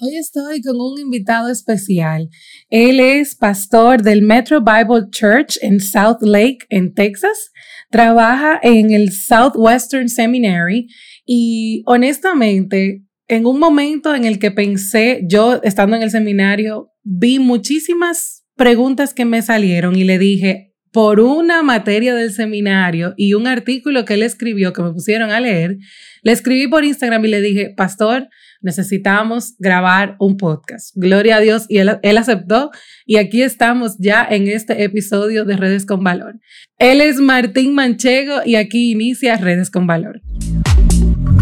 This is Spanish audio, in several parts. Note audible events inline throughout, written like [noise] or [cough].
Hoy estoy con un invitado especial. Él es pastor del Metro Bible Church en South Lake, en Texas. Trabaja en el Southwestern Seminary y honestamente, en un momento en el que pensé, yo estando en el seminario, vi muchísimas preguntas que me salieron y le dije, por una materia del seminario y un artículo que él escribió que me pusieron a leer, le escribí por Instagram y le dije, pastor, necesitamos grabar un podcast. Gloria a Dios y él, él, aceptó y aquí estamos ya en este episodio de Redes con Valor. Él es Martín Manchego y aquí inicia Redes con Valor.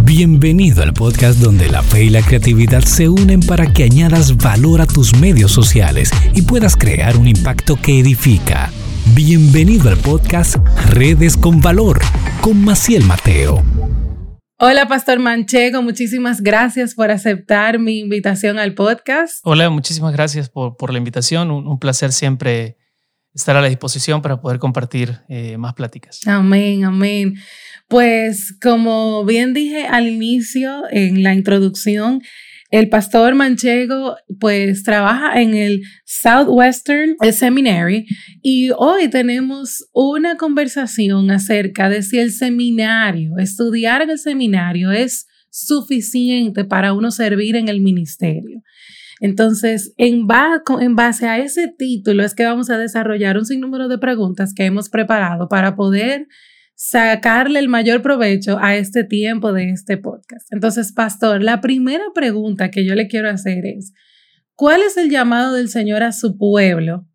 Bienvenido al podcast donde la fe y la creatividad se unen para que añadas valor a tus medios sociales y puedas crear un impacto que edifica. Bienvenido al podcast Redes con Valor con Maciel Mateo. Hola, Pastor Manchego, muchísimas gracias por aceptar mi invitación al podcast. Hola, muchísimas gracias por, por la invitación. Un, un, placer siempre estar a la disposición para poder compartir eh, más pláticas. Amén, amén. Pues como bien dije al inicio, en la introducción, el pastor Manchego pues trabaja en el Southwestern Seminary y hoy tenemos una conversación acerca de si el seminario, estudiar en el seminario es suficiente para uno servir en el ministerio. Entonces, en, base a ese título es que vamos a desarrollar un sinnúmero de preguntas que hemos preparado para poder sacarle el mayor provecho a este tiempo de este podcast. Entonces, pastor, la primera pregunta que yo le quiero hacer es, ¿cuál es el llamado del Señor a su pueblo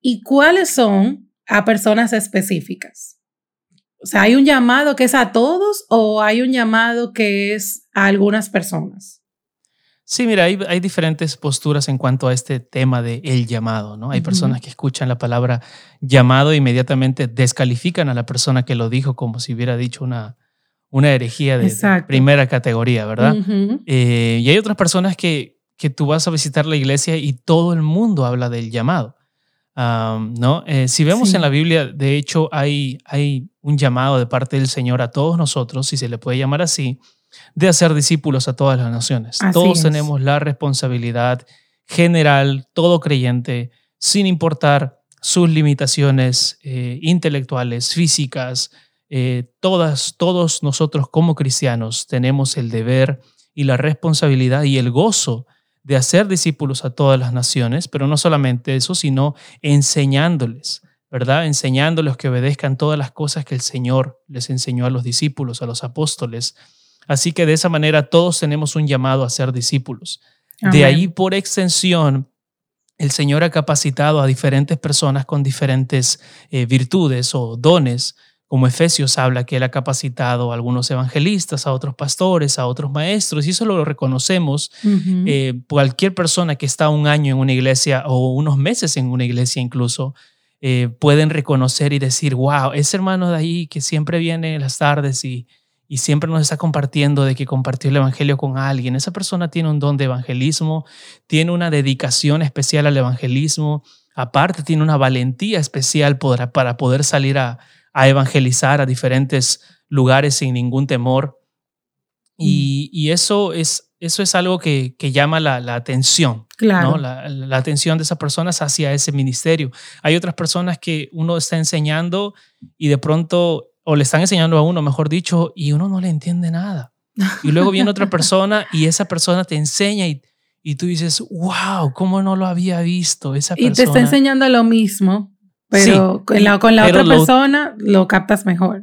y cuáles son a personas específicas? O sea, ¿hay un llamado que es a todos o hay un llamado que es a algunas personas? Sí, mira, hay, hay, diferentes posturas en cuanto a este tema de el llamado, ¿no? Hay uh -huh. personas que escuchan la palabra llamado e inmediatamente descalifican a la persona que lo dijo como si hubiera dicho una, una herejía de, de primera categoría, ¿verdad? Uh -huh. eh, y hay otras personas que, que tú vas a visitar la iglesia y todo el mundo habla del llamado, um, ¿no? Eh, si vemos sí. en la Biblia, de hecho, hay, hay un llamado de parte del Señor a todos nosotros, si se le puede llamar así, de hacer discípulos a todas las naciones. Así Todos es. tenemos la responsabilidad general, todo creyente, sin importar sus limitaciones eh, intelectuales, físicas, eh, todas, todos nosotros como cristianos tenemos el deber y la responsabilidad y el gozo de hacer discípulos a todas las naciones, pero no solamente eso, sino enseñándoles, ¿verdad? Enseñándoles que obedezcan todas las cosas que el Señor les enseñó a los discípulos, a los apóstoles, Así que de esa manera todos tenemos un llamado a ser discípulos. Amén. De ahí, por extensión, el Señor ha capacitado a diferentes personas con diferentes eh, virtudes o dones, como Efesios habla que Él ha capacitado a algunos evangelistas, a otros pastores, a otros maestros, y eso lo reconocemos. Uh -huh. eh, cualquier persona que está un año en una iglesia o unos meses en una iglesia incluso, eh, pueden reconocer y decir, wow, ese hermano de ahí que siempre viene en las tardes y y siempre nos está compartiendo de que compartió el Evangelio con alguien. Esa persona tiene un don de evangelismo, tiene una dedicación especial al evangelismo, aparte tiene una valentía especial para, para poder salir a, a, evangelizar a diferentes lugares sin ningún temor. Y, y eso, es, eso es algo que, que llama la, la atención, claro. ¿no? la, la atención de esas personas hacia ese ministerio. Hay otras personas que uno está enseñando y de pronto o le están enseñando a uno, mejor dicho, y uno no le entiende nada. Y luego viene otra [laughs] persona y esa persona te enseña y, y tú dices, wow, ¿cómo no lo había visto? Esa persona. Y te está enseñando lo mismo, pero sí, con la, con la otra lo, persona lo captas mejor.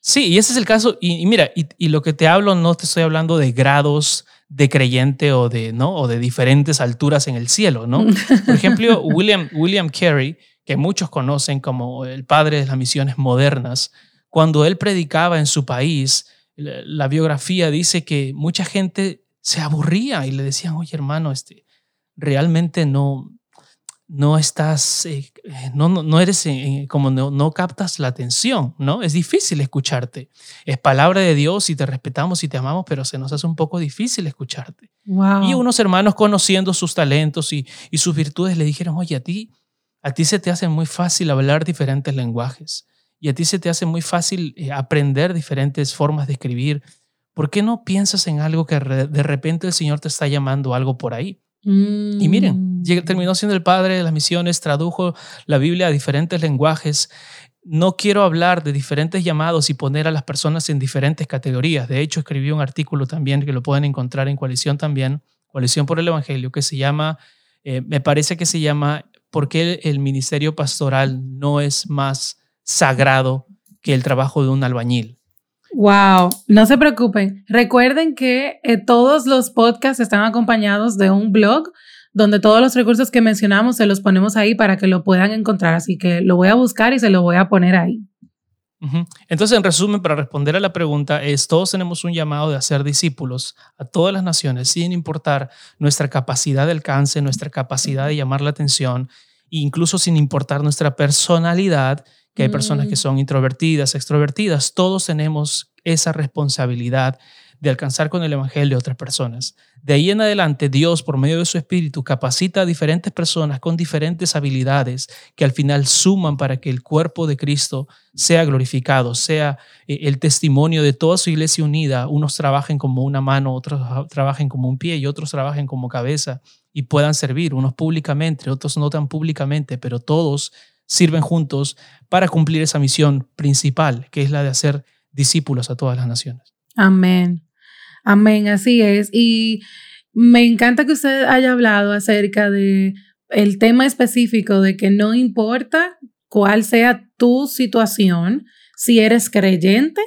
Sí, y ese es el caso. Y, y mira, y, y, lo que te hablo, no te estoy hablando de grados de creyente o de, ¿no? o de diferentes alturas en el cielo, ¿no? Por ejemplo, [laughs] William, William Carey, que muchos conocen como el padre de las misiones modernas, cuando él predicaba en su país, la biografía dice que mucha gente se aburría y le decían, oye hermano, este, realmente no, no estás, eh, no, no, no, eres, eh, como no, no, captas la atención, ¿no? Es difícil escucharte. Es palabra de Dios y te respetamos y te amamos, pero se nos hace un poco difícil escucharte. Wow. Y unos hermanos conociendo sus talentos y, y sus virtudes le dijeron, oye, a ti, a ti se te hace muy fácil hablar diferentes lenguajes y a ti se te hace muy fácil eh, aprender diferentes formas de escribir, ¿por qué no piensas en algo que de repente el Señor te está llamando algo por ahí? Y miren, terminó siendo el padre de las misiones, tradujo la Biblia a diferentes lenguajes. No quiero hablar de diferentes llamados y poner a las personas en diferentes categorías. De hecho, escribí un artículo también que lo pueden encontrar en Coalición también, Coalición por el Evangelio, que se llama, eh, me parece que se llama ¿Por qué el ministerio pastoral no es más sagrado que el trabajo de un albañil? Wow, no se preocupen. Recuerden que eh, todos los podcasts están acompañados de un blog donde todos los recursos que mencionamos se los ponemos ahí para que lo puedan encontrar. Así que lo voy a buscar y se lo voy a poner ahí. Entonces, en resumen, para responder a la pregunta, es todos tenemos un llamado de hacer discípulos a todas las naciones, sin importar nuestra capacidad de alcance, nuestra capacidad de llamar la atención, incluso sin importar nuestra personalidad que hay personas que mm. son introvertidas, extrovertidas, todos tenemos esa responsabilidad de alcanzar con el Evangelio a otras personas. De ahí en adelante, Dios, por medio de su Espíritu, capacita a diferentes personas con diferentes habilidades que al final suman para que el cuerpo de Cristo sea glorificado, sea eh, el testimonio de toda su iglesia unida. Unos trabajen como una mano, otros trabajen como un pie y otros trabajen como cabeza y puedan servir, unos públicamente, otros no tan públicamente, pero todos sirven juntos para cumplir esa misión principal, que es la de hacer discípulos a todas las naciones. Amén. Amén, así es. Y me encanta que usted haya hablado acerca de el tema específico de que no importa cuál sea tu situación, si eres creyente,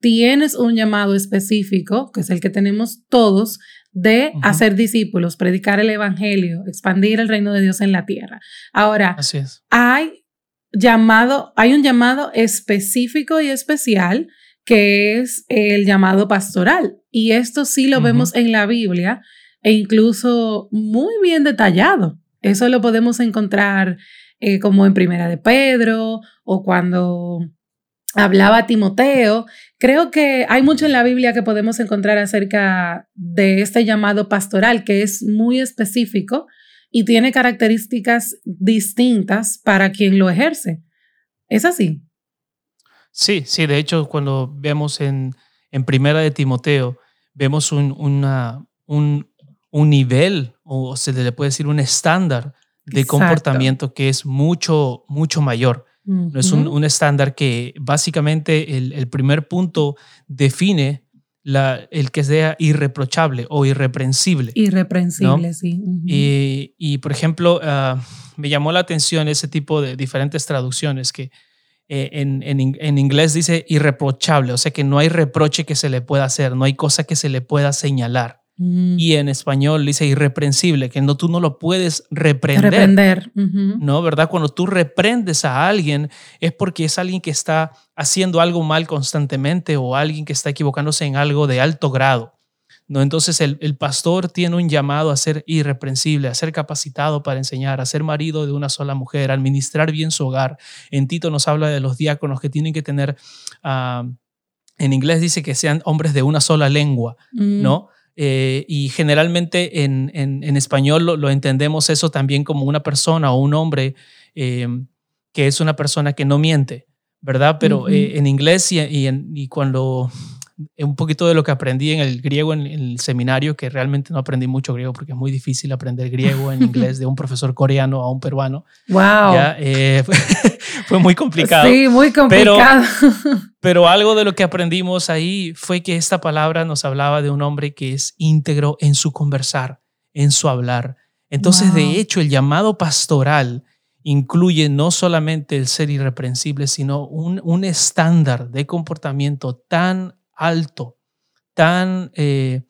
tienes un llamado específico, que es el que tenemos todos, de hacer discípulos, predicar el evangelio, expandir el reino de Dios en la tierra. Ahora, Así es. hay llamado, hay un llamado específico y especial que es el llamado pastoral. Y esto sí lo vemos en la Biblia e incluso muy bien detallado. Eso lo podemos encontrar eh, como en Primera de Pedro o cuando hablaba Timoteo. Creo que hay mucho en la Biblia que podemos encontrar acerca de este llamado pastoral que es muy específico y tiene características distintas para quien lo ejerce. ¿Es así? Sí, sí, de hecho, cuando vemos en, en Primera de Timoteo, vemos un, una, un, un, nivel, o se le puede decir un estándar de comportamiento que es mucho, mucho mayor. No es un, un, estándar que básicamente el, el primer punto define la, el que sea irreprochable o irreprensible. Irreprensible, sí. y, y, por ejemplo, ah, me llamó la atención ese tipo de diferentes traducciones que eh, en, en, en, inglés dice irreprochable, o sea que no hay reproche que se le pueda hacer, no hay cosa que se le pueda señalar. Mm. Y en español dice irreprensible, que no, tú no lo puedes reprender. Reprender. ¿No? ¿Verdad? Cuando tú reprendes a alguien es porque es alguien que está haciendo algo mal constantemente o alguien que está equivocándose en algo de alto grado. ¿no? Entonces el, el, pastor tiene un llamado a ser irreprensible, a ser capacitado para enseñar, a ser marido de una sola mujer, a administrar bien su hogar. En Tito nos habla de los diáconos que tienen que tener, uh, en inglés dice que sean hombres de una sola lengua, mm. ¿no? Eh, y generalmente en, en, en español lo, lo, entendemos eso también como una persona o un hombre eh, que es una persona que no miente, ¿verdad? Pero uh -huh. eh, en inglés y, y, en, y cuando un poquito de lo que aprendí en el griego en, en, el seminario, que realmente no aprendí mucho griego porque es muy difícil aprender griego en [laughs] inglés de un profesor coreano a un peruano. Wow. Ya, eh, [laughs] fue muy complicado. Sí, muy complicado. Pero, [laughs] pero, algo de lo que aprendimos ahí fue que esta palabra nos hablaba de un hombre que es íntegro en su conversar, en su hablar. Entonces, wow. de hecho, el llamado pastoral incluye no solamente el ser irreprensible, sino un, un estándar de comportamiento tan alto, tan eh,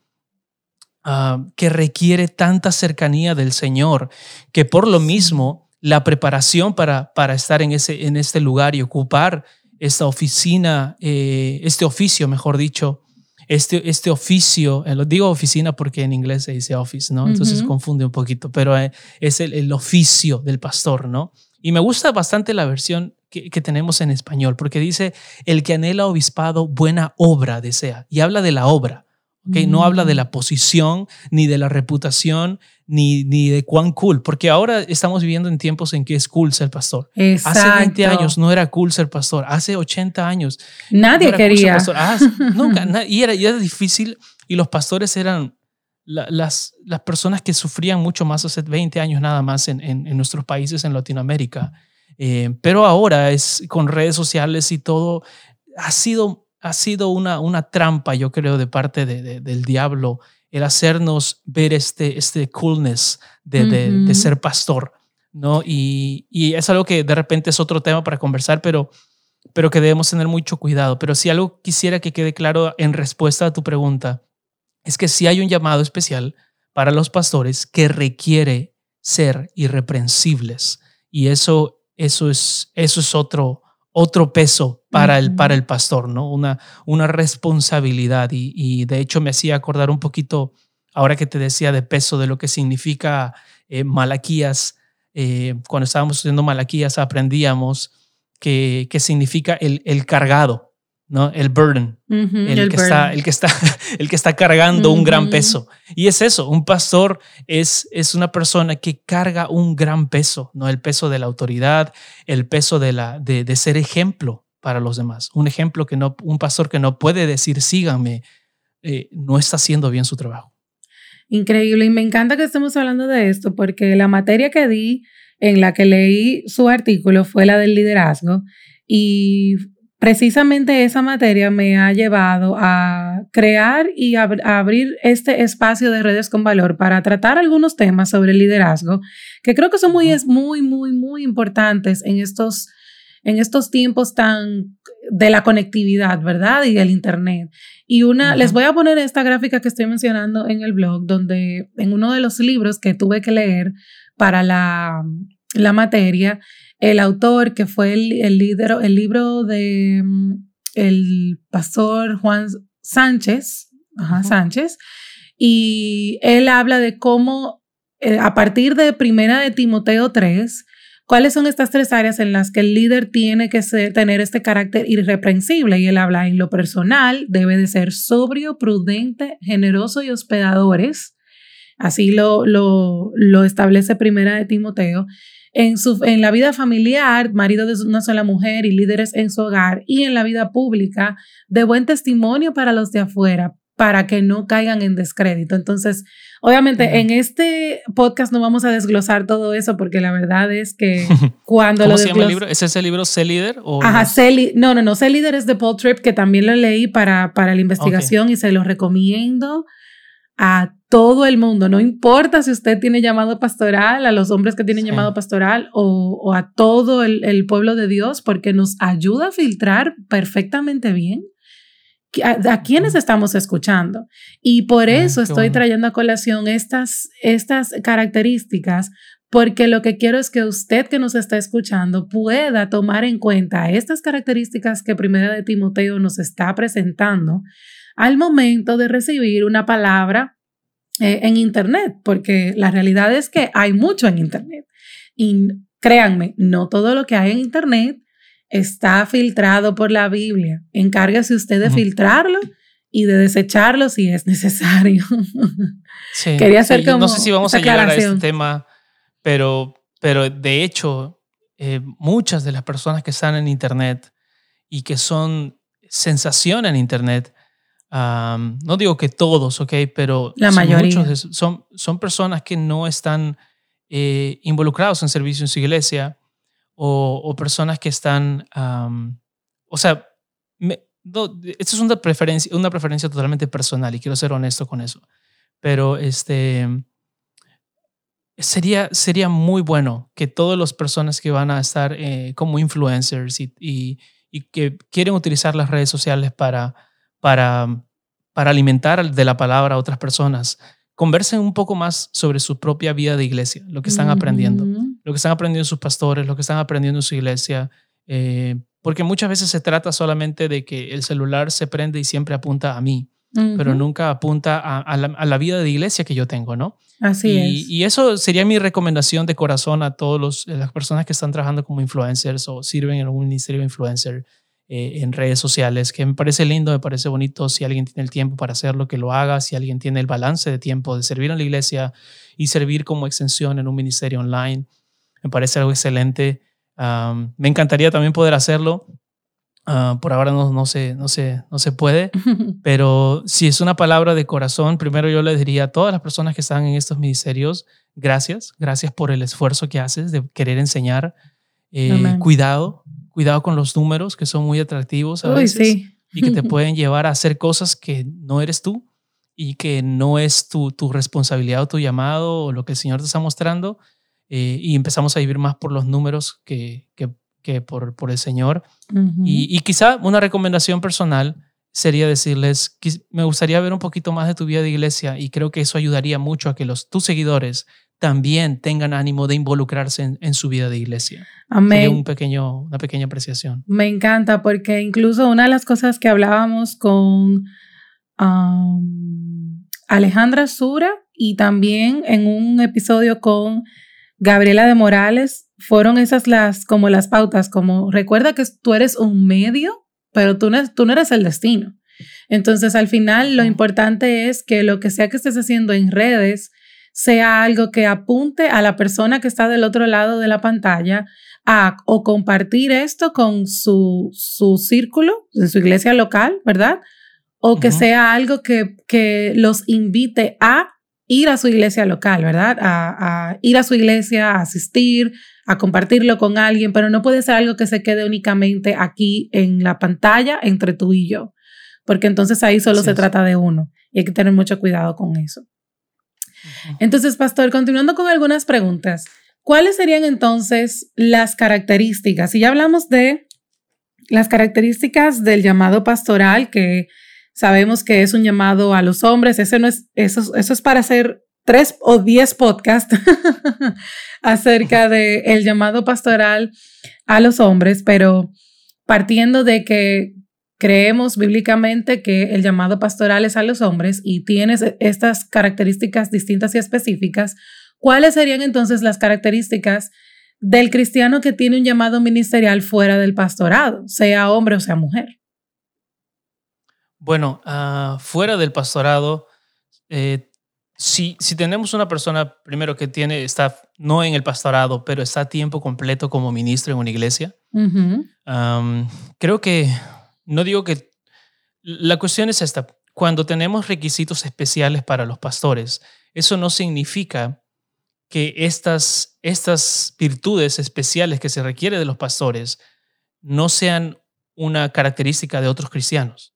uh, que requiere tanta cercanía del Señor, que por lo mismo la preparación para, para estar en, ese, en este lugar y ocupar esta oficina, eh, este oficio, mejor dicho, este, este oficio, eh, lo digo oficina porque en inglés se dice office, ¿no? Entonces uh -huh. confunde un poquito, pero eh, es el, el, oficio del pastor, ¿no? Y me gusta bastante la versión que, que, tenemos en español, porque dice, el que anhela obispado, buena obra desea, y habla de la obra. Okay, no habla de la posición, ni de la reputación, ni, ni de cuán cool, porque ahora estamos viviendo en tiempos en que es cool ser pastor. Exacto. Hace 20 años no era cool ser pastor, hace 80 años. Nadie no quería. Cool ah, [laughs] nunca, y, era, y era difícil y los pastores eran las, las personas que sufrían mucho más hace 20 años nada más en, en, nuestros países en Latinoamérica. Eh, pero ahora es con redes sociales y todo, ha sido, ha sido una, una trampa, yo creo, de parte de, del diablo el hacernos ver este, este coolness de, de, ser pastor, ¿no? Y, y, es algo que de repente es otro tema para conversar, pero, pero que debemos tener mucho cuidado. Pero si algo quisiera que quede claro en respuesta a tu pregunta, es que si hay un llamado especial para los pastores que requiere ser irreprensibles. Y eso, eso, es, eso es otro, otro peso para el, para el pastor, ¿no? Una, una responsabilidad. Y, de hecho me hacía acordar un poquito, ahora que te decía de peso, de lo que significa eh, Malaquías. Eh, cuando estábamos estudiando Malaquías aprendíamos que, que significa el, el cargado, ¿no? El burden, el, que Está, el, que está, el que está cargando un gran peso. Y es eso, un pastor es, es una persona que carga un gran peso, ¿no? El peso de la autoridad, el peso de, la, de, de ser ejemplo para los demás. Un ejemplo que no, un pastor que no puede decir síganme, eh, no está haciendo bien su trabajo. Increíble, y me encanta que estemos hablando de esto, porque la materia que di en la que leí su artículo fue la del liderazgo y precisamente esa materia me ha llevado a crear y a abrir este espacio de redes con valor para tratar algunos temas sobre liderazgo que creo que son muy, muy, muy, muy importantes en estos, en estos tiempos tan de la conectividad, ¿verdad? Y del Internet. Y una, les voy a poner esta gráfica que estoy mencionando en el blog, donde en uno de los libros que tuve que leer para la, la materia, el autor, que fue el, el, líder, el libro de mm, el pastor Juan Sánchez, Sánchez, y él habla de cómo eh, a partir de Primera de Timoteo 3, cuáles son estas tres áreas en las que el líder tiene que ser, tener este carácter irreprensible. Y él habla en lo personal, debe de ser sobrio, prudente, generoso y hospedadores. Así lo, lo, lo establece Primera de Timoteo en, su, en la vida familiar, marido de una sola mujer y líderes en su hogar, y en la vida pública, de buen testimonio para los de afuera, para que no caigan en descrédito. Entonces, obviamente, en este podcast no vamos a desglosar todo eso porque la verdad es que [laughs] cuando ¿Cómo se llama el libro? ¿Es ese libro Sé Líder? O Ajá, no? no, no, Sé Líder es de Paul Tripp, que también lo leí para, para la investigación y se lo recomiendo a todo el mundo, no importa si usted tiene llamado pastoral, a los hombres que tienen llamado pastoral o, a todo el, pueblo de Dios, porque nos ayuda a filtrar perfectamente bien a, quienes estamos escuchando. Y por ah, eso estoy trayendo a colación estas, estas características, porque lo que quiero es que usted que nos está escuchando pueda tomar en cuenta estas características que Primera de Timoteo nos está presentando al momento de recibir una palabra eh, en Internet, porque la realidad es que hay mucho en Internet. Y créanme, no todo lo que hay en Internet está filtrado por la Biblia. Encárguese usted de filtrarlo y de desecharlo si es necesario. [laughs] Quería hacer como No sé si vamos a llegar a este tema, pero, pero de hecho, eh, muchas de las personas que están en Internet y que son sensación en Internet no digo que todos, ¿ok? Pero la mayoría. Muchos son, son personas que no están eh, involucrados en servicio en su iglesia o, personas que están, o sea, esto es una preferencia, una preferencia totalmente personal y quiero ser honesto con eso. Pero este, sería, sería muy bueno que todas las personas que van a estar eh, como influencers y, y, y que quieren utilizar las redes sociales para para, para alimentar de la palabra a otras personas, conversen un poco más sobre su propia vida de iglesia, lo que están aprendiendo, lo que están aprendiendo sus pastores, lo que están aprendiendo en su iglesia, eh, porque muchas veces se trata solamente de que el celular se prende y siempre apunta a mí, pero nunca apunta a, la, vida de iglesia que yo tengo, ¿no? Así y, es. Y eso sería mi recomendación de corazón a todas las personas que están trabajando como influencers o sirven en un ministerio influencer. Eh, en redes sociales, que me parece lindo, me parece bonito. Si alguien tiene el tiempo para hacerlo, que lo haga. Si alguien tiene el balance de tiempo de servir en la iglesia y servir como extensión en un ministerio online, me parece algo excelente. me encantaría también poder hacerlo. Ah, por ahora no, no, se, no, se, no se puede, [laughs] pero si es una palabra de corazón, primero yo le diría a todas las personas que están en estos ministerios, gracias, gracias por el esfuerzo que haces de querer enseñar. Eh, cuidado, cuidado con los números que son muy atractivos a veces y que te [laughs] pueden llevar a hacer cosas que no eres tú y que no es tu, tu responsabilidad o tu llamado o lo que el Señor te está mostrando. Eh, y empezamos a vivir más por los números que, que que por, por el Señor. y, quizá una recomendación personal sería decirles, me gustaría ver un poquito más de tu vida de iglesia y creo que eso ayudaría mucho a que los, tus seguidores también tengan ánimo de involucrarse en, su vida de iglesia. Amén. un pequeño, una pequeña apreciación. Me encanta porque incluso una de las cosas que hablábamos con Alejandra Sura y también en un episodio con Gabriela de Morales fueron esas las, como las pautas, como recuerda que tú eres un medio, pero tú no, tú no eres el destino. Entonces, al final, lo importante es que lo que sea que estés haciendo en redes sea algo que apunte a la persona que está del otro lado de la pantalla a o compartir esto con su, su círculo, en su iglesia local, ¿verdad? O que sea algo que, que los invite a ir a su iglesia local, ¿verdad? A, a, ir a su iglesia, a asistir, a compartirlo con alguien, pero no puede ser algo que se quede únicamente aquí en la pantalla entre tú y yo, porque entonces ahí solo se trata de uno y hay que tener mucho cuidado con eso. Entonces, pastor, continuando con algunas preguntas, ¿cuáles serían entonces las características? Si ya hablamos de las características del llamado pastoral, que sabemos que es un llamado a los hombres, ese no es, eso, eso es para hacer tres o diez podcasts [laughs] acerca del el llamado pastoral a los hombres, pero partiendo de que creemos bíblicamente que el llamado pastoral es a los hombres y tienes estas características distintas y específicas, ¿cuáles serían entonces las características del cristiano que tiene un llamado ministerial fuera del pastorado, sea hombre o sea mujer? Bueno, ah, fuera del pastorado, eh, si, si tenemos una persona, primero, que tiene, está no en el pastorado, pero está a tiempo completo como ministro en una iglesia, creo que, no digo que, la cuestión es esta, cuando tenemos requisitos especiales para los pastores, eso no significa que estas, estas virtudes especiales que se requiere de los pastores no sean una característica de otros cristianos.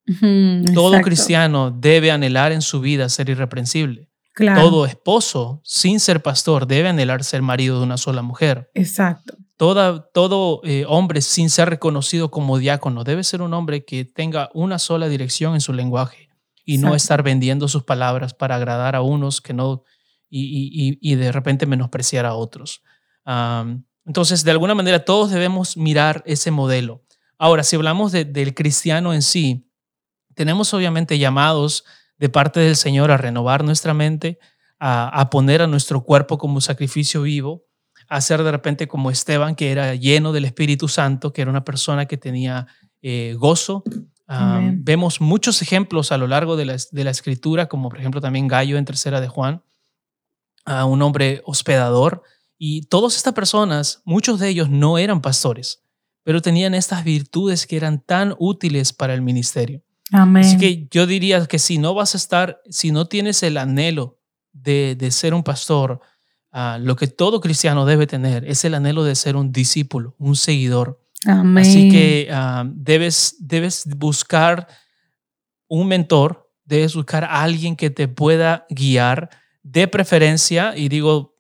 Todo cristiano debe anhelar en su vida ser irreprensible. Todo esposo, sin ser pastor, debe anhelar ser marido de una sola mujer. Exacto. Todo eh, hombre, sin ser reconocido como diácono, debe ser un hombre que tenga una sola dirección en su lenguaje y no estar vendiendo sus palabras para agradar a unos que no y, de repente menospreciar a otros. entonces, de alguna manera, todos debemos mirar ese modelo. Ahora, si hablamos del cristiano en sí, tenemos obviamente llamados de parte del Señor a renovar nuestra mente, a, poner a nuestro cuerpo como sacrificio vivo, a ser de repente como Esteban, que era lleno del Espíritu Santo, que era una persona que tenía eh, gozo. vemos muchos ejemplos a lo largo de la, de la, escritura, como por ejemplo también Gallo en Tercera de Juan, a un hombre hospedador. Y todas estas personas, muchos de ellos no eran pastores, pero tenían estas virtudes que eran tan útiles para el ministerio. Así que yo diría que si no vas a estar, si no tienes el anhelo de, de ser un pastor, ah, lo que todo cristiano debe tener es el anhelo de ser un discípulo, un seguidor. Así que ah, debes, debes buscar un mentor, debes buscar a alguien que te pueda guiar, de preferencia, y digo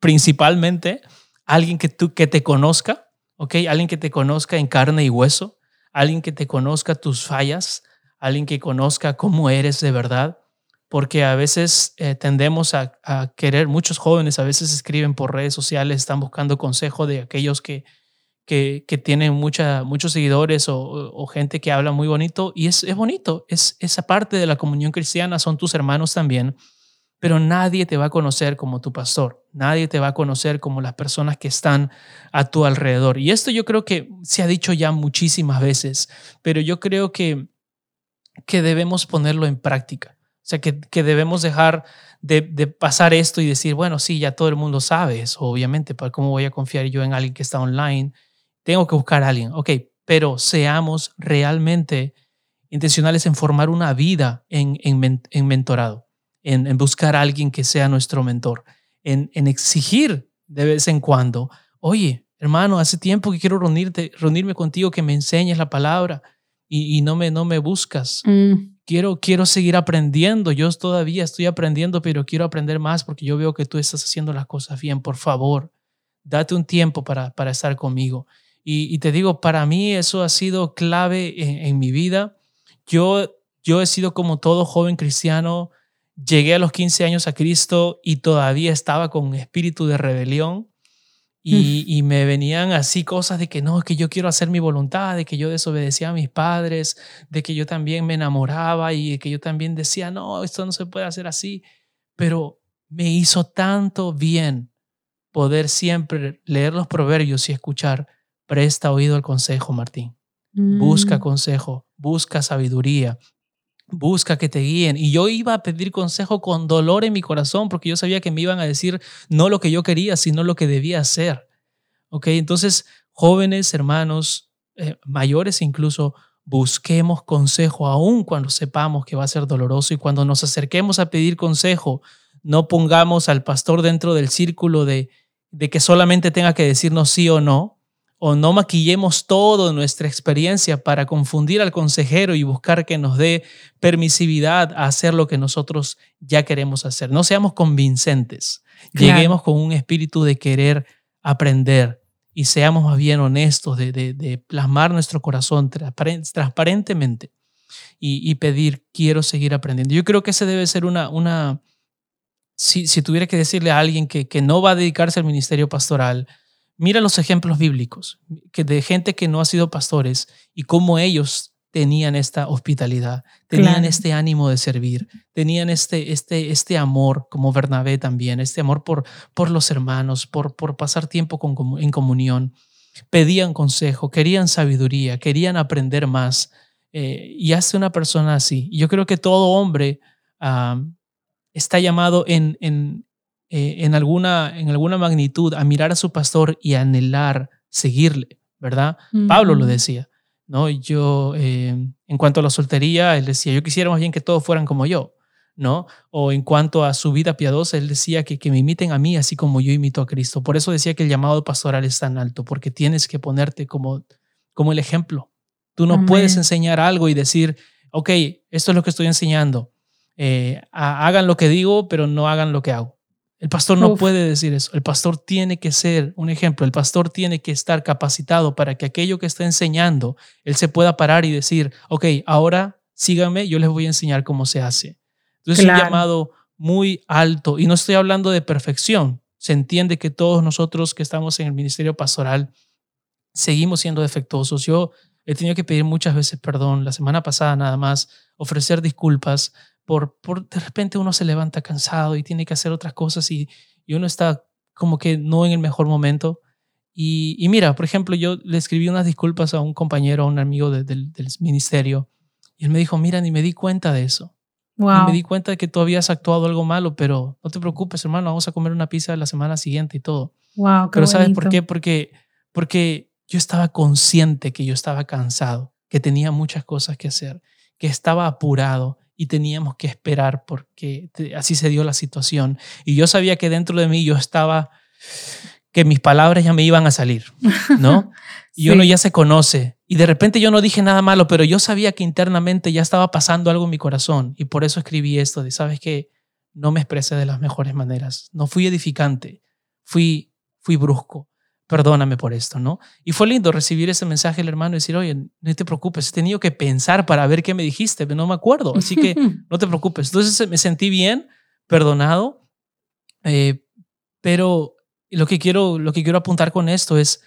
principalmente, alguien que, tú, que te conozca, ¿ok? Alguien que te conozca en carne y hueso, alguien que te conozca tus fallas, alguien que conozca cómo eres de verdad, porque a veces eh, tendemos a, querer, muchos jóvenes a veces escriben por redes sociales, están buscando consejo de aquellos que, que, tienen muchos seguidores o, gente que habla muy bonito, y es, es bonito, es esa parte de la comunión cristiana, son tus hermanos también, pero nadie te va a conocer como tu pastor, nadie te va a conocer como las personas que están a tu alrededor. Y esto yo creo que se ha dicho ya muchísimas veces, pero yo creo que, que debemos ponerlo en práctica. O sea, que, que debemos dejar de, de, pasar esto y decir, bueno, sí, ya todo el mundo sabe eso, obviamente, ¿cómo voy a confiar yo en alguien que está online? Tengo que buscar a alguien. Ok, pero seamos realmente intencionales en formar una vida en, en, mentorado, en, buscar a alguien que sea nuestro mentor, en, exigir de vez en cuando, oye, hermano, hace tiempo que quiero reunirte, reunirme contigo, que me enseñes la palabra y, no, me, no me buscas. Mm. Quiero, quiero seguir aprendiendo. Yo todavía estoy aprendiendo, pero quiero aprender más porque yo veo que tú estás haciendo las cosas bien. Por favor, date un tiempo para, para estar conmigo. Y, te digo, para mí eso ha sido clave en, mi vida. Yo, yo he sido como todo joven cristiano. Llegué a los 15 años a Cristo y todavía estaba con espíritu de rebelión. Y, y, me venían así cosas de que no, que yo quiero hacer mi voluntad, de que yo desobedecía a mis padres, de que yo también me enamoraba y de que yo también decía, no, esto no se puede hacer así. Pero me hizo tanto bien poder siempre leer los proverbios y escuchar, presta oído al consejo, Martín. Busca mm. consejo, busca sabiduría, busca que te guíen. Y yo iba a pedir consejo con dolor en mi corazón porque yo sabía que me iban a decir no lo que yo quería, sino lo que debía hacer. ¿Ok? Entonces, jóvenes, hermanos, eh, mayores incluso, busquemos consejo aún cuando sepamos que va a ser doloroso y cuando nos acerquemos a pedir consejo, no pongamos al pastor dentro del círculo de, de que solamente tenga que decirnos sí o no, o no maquillemos todo nuestra experiencia para confundir al consejero y buscar que nos dé permisividad a hacer lo que nosotros ya queremos hacer. No seamos convincentes. Lleguemos con un espíritu de querer aprender y seamos más bien honestos, de, plasmar nuestro corazón transparentemente y, pedir, quiero seguir aprendiendo. Yo creo que ese debe ser una... una si, tuviera que decirle a alguien que, que no va a dedicarse al ministerio pastoral, Mira los ejemplos bíblicos que de gente que no ha sido pastores y cómo ellos tenían esta hospitalidad, tenían este ánimo de servir, tenían este, este, este amor, como Bernabé también, este amor por, por los hermanos, por, por pasar tiempo con, en comunión. Pedían consejo, querían sabiduría, querían aprender más. Eh, y hace una persona así. Yo creo que todo hombre ah, está llamado en, en, eh, en, alguna, en alguna magnitud a mirar a su pastor y anhelar seguirle, ¿verdad? Pablo lo decía, ¿no? Yo, eh, en cuanto a la soltería, él decía, yo quisiera más bien que todos fueran como yo, ¿no? O en cuanto a su vida piadosa, él decía que, que me imiten a mí así como yo imito a Cristo. Por eso decía que el llamado pastoral es tan alto, porque tienes que ponerte como, como el ejemplo. Tú no puedes enseñar algo y decir, ok, esto es lo que estoy enseñando. Eh, hagan lo que digo, pero no hagan lo que hago. El pastor no puede decir eso. El pastor tiene que ser un ejemplo. El pastor tiene que estar capacitado para que aquello que está enseñando, él se pueda parar y decir, ok, ahora síganme, yo les voy a enseñar cómo se hace. Entonces es un llamado muy alto y no estoy hablando de perfección. Se entiende que todos nosotros que estamos en el ministerio pastoral seguimos siendo defectuosos. Yo he tenido que pedir muchas veces perdón, la semana pasada nada más, ofrecer disculpas por, por de repente uno se levanta cansado y tiene que hacer otras cosas y, y uno está como que no en el mejor momento. Y, y, mira, por ejemplo, yo le escribí unas disculpas a un compañero, a un amigo del ministerio, y él me dijo, mira, ni me di cuenta de eso. Wow. me di cuenta de que tú habías actuado algo malo, pero no te preocupes, hermano, vamos a comer una pizza la semana siguiente y todo. Wow, pero ¿sabes por qué? Porque, porque yo estaba consciente que yo estaba cansado, que tenía muchas cosas que hacer, que estaba apurado y teníamos que esperar porque así se dio la situación. Y yo sabía que dentro de mí yo estaba, que mis palabras ya me iban a salir, ¿no? [laughs] Y uno ya se conoce. Y de repente yo no dije nada malo, pero yo sabía que internamente ya estaba pasando algo en mi corazón. Y por eso escribí esto de, ¿sabes qué? No me expresé de las mejores maneras. No fui edificante. Fui, fui brusco perdóname por esto, ¿no? Y fue lindo recibir ese mensaje del hermano y decir, oye, no te preocupes, he tenido que pensar para ver qué me dijiste, pero no me acuerdo, así que [laughs] no te preocupes. Entonces me sentí bien, perdonado, eh, pero lo que, quiero, lo que quiero apuntar con esto es,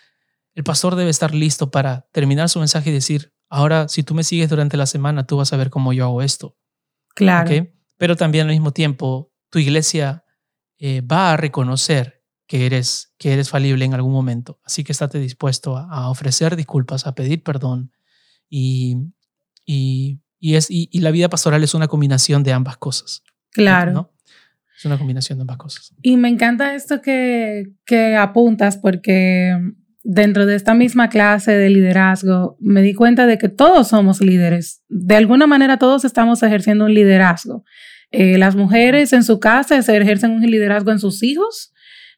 el pastor debe estar listo para terminar su mensaje y decir, ahora si tú me sigues durante la semana, tú vas a ver cómo yo hago esto. Claro. Pero también al mismo tiempo, tu iglesia eh, va a reconocer que eres, que eres falible en algún momento. Así que estate dispuesto a, ofrecer disculpas, a pedir perdón. Y, y, es, y, la vida pastoral es una combinación de ambas cosas. Claro. Es una combinación de ambas cosas. Y me encanta esto que, que apuntas porque dentro de esta misma clase de liderazgo, me di cuenta de que todos somos líderes. De alguna manera todos estamos ejerciendo un liderazgo. Eh, las mujeres en su casa ejercen un liderazgo en sus hijos.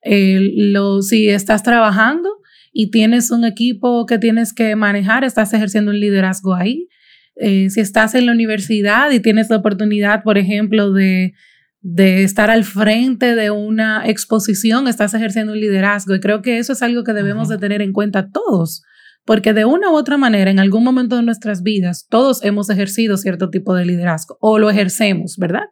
Eh, lo, si estás trabajando y tienes un equipo que tienes que manejar, estás ejerciendo un liderazgo ahí. Eh, si estás en la universidad y tienes la oportunidad, por ejemplo, de, de estar al frente de una exposición, estás ejerciendo un liderazgo. Y creo que eso es algo que debemos de tener en cuenta todos, porque de una u otra manera, en algún momento de nuestras vidas, todos hemos ejercido cierto tipo de liderazgo o lo ejercemos, ¿verdad?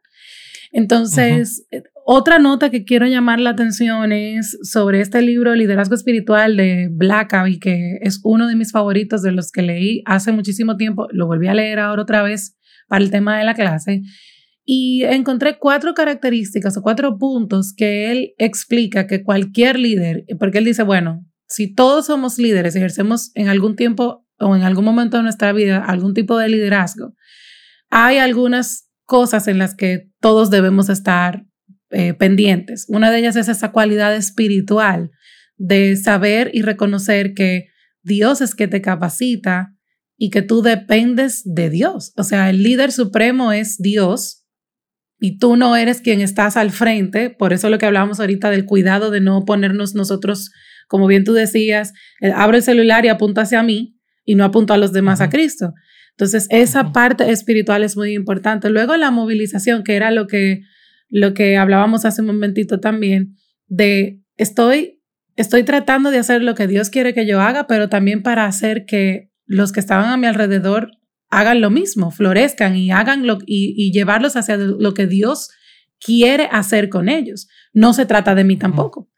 Entonces, eh, otra nota que quiero llamar la atención es sobre este libro Liderazgo Espiritual de Blackaby, que es uno de mis favoritos de los que leí hace muchísimo tiempo. Lo volví a leer ahora otra vez para el tema de la clase. Y encontré cuatro características o cuatro puntos que él explica que cualquier líder, porque él dice, bueno, si todos somos líderes, ejercemos en algún tiempo o en algún momento de nuestra vida algún tipo de liderazgo, hay algunas cosas en las que todos debemos estar eh, pendientes. Una de ellas es esa cualidad espiritual de saber y reconocer que Dios es que te capacita y que tú dependes de Dios. O sea, el líder supremo es Dios y tú no eres quien estás al frente. Por eso lo que hablábamos ahorita del cuidado de no ponernos nosotros, como bien tú decías, eh, abro el celular y apunto hacia mí y no apunto a los demás a Cristo. Entonces, esa parte espiritual es muy importante. Luego, la movilización, que era lo que, lo que hablábamos hace un momentito también, de estoy, estoy tratando de hacer lo que Dios quiere que yo haga, pero también para hacer que los que estaban a mi alrededor hagan lo mismo, florezcan y hagan lo, y, y llevarlos hacia lo que Dios quiere hacer con ellos. No se trata de mí tampoco.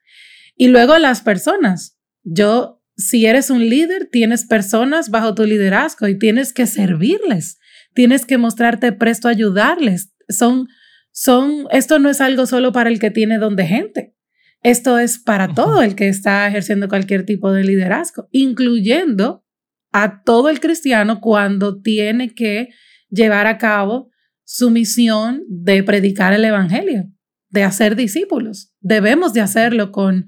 Y luego las personas. Yo si eres un líder, tienes personas bajo tu liderazgo y tienes que servirles, tienes que mostrarte presto a ayudarles. Son, son, esto no es algo solo para el que tiene don de gente. Esto es para todo el que está ejerciendo cualquier tipo de liderazgo, incluyendo a todo el cristiano cuando tiene que llevar a cabo su misión de predicar el evangelio, de hacer discípulos. Debemos de hacerlo con,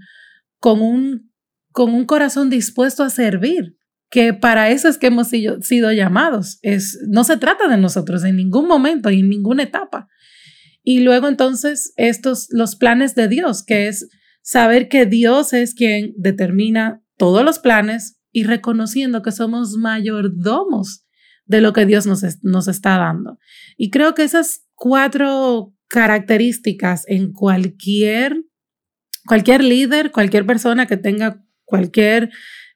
con un con un corazón dispuesto a servir, que para eso es que hemos sido, llamados. Es, no se trata de nosotros en ningún momento y en ninguna etapa. Y luego entonces estos, los planes de Dios, que es saber que Dios es quien determina todos los planes y reconociendo que somos mayordomos de lo que Dios nos, nos está dando. Y creo que esas cuatro características en cualquier, cualquier líder, cualquier persona que tenga cualquier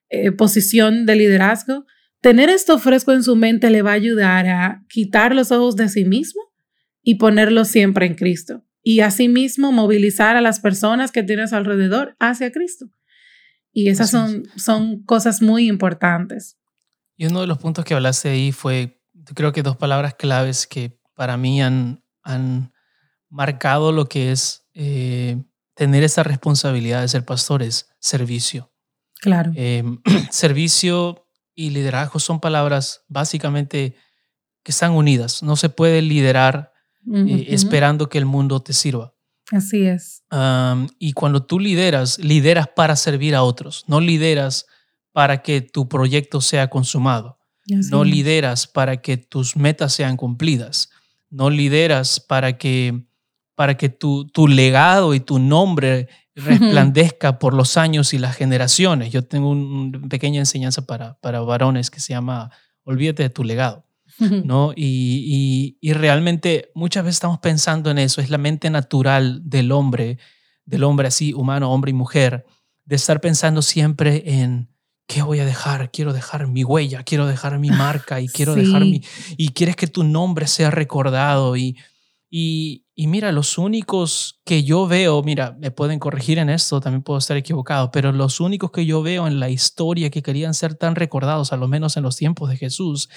eh, posición de liderazgo, tener esto fresco en su mente le va a ayudar a quitar los ojos de sí mismo y ponerlos siempre en Cristo. Y asimismo movilizar a las personas que tienes alrededor hacia Cristo. Y esas son, son cosas muy importantes. Y uno de los puntos que hablaste ahí fue, creo que dos palabras claves que para mí han, han marcado lo que es eh, tener esa responsabilidad de ser pastores, servicio. Claro. Em, [clears throat] servicio y liderazgo son palabras básicamente que están unidas. No se puede liderar eh, esperando que el mundo te sirva. Así es. y cuando tú lideras, lideras para servir a otros, no lideras para que tu proyecto sea consumado, no lideras para que tus metas sean cumplidas, no lideras para que, para que tu, tu legado y tu nombre [laughs] resplandezca por los años y las generaciones. Yo tengo una pequeña enseñanza para, para varones que se llama Olvídate de tu legado. ¿No? Y, y, realmente muchas veces estamos pensando en eso, es la mente natural del hombre, del hombre así, humano, hombre y mujer, de estar pensando siempre en qué voy a dejar, quiero dejar mi huella, quiero dejar mi marca y quiero dejar mi... Y quieres que tu nombre sea recordado y, y, y mira, los únicos que yo veo, mira, me pueden corregir en esto, también puedo estar equivocado, pero los únicos que yo veo en la historia que querían ser tan recordados, a lo menos en los tiempos de Jesús,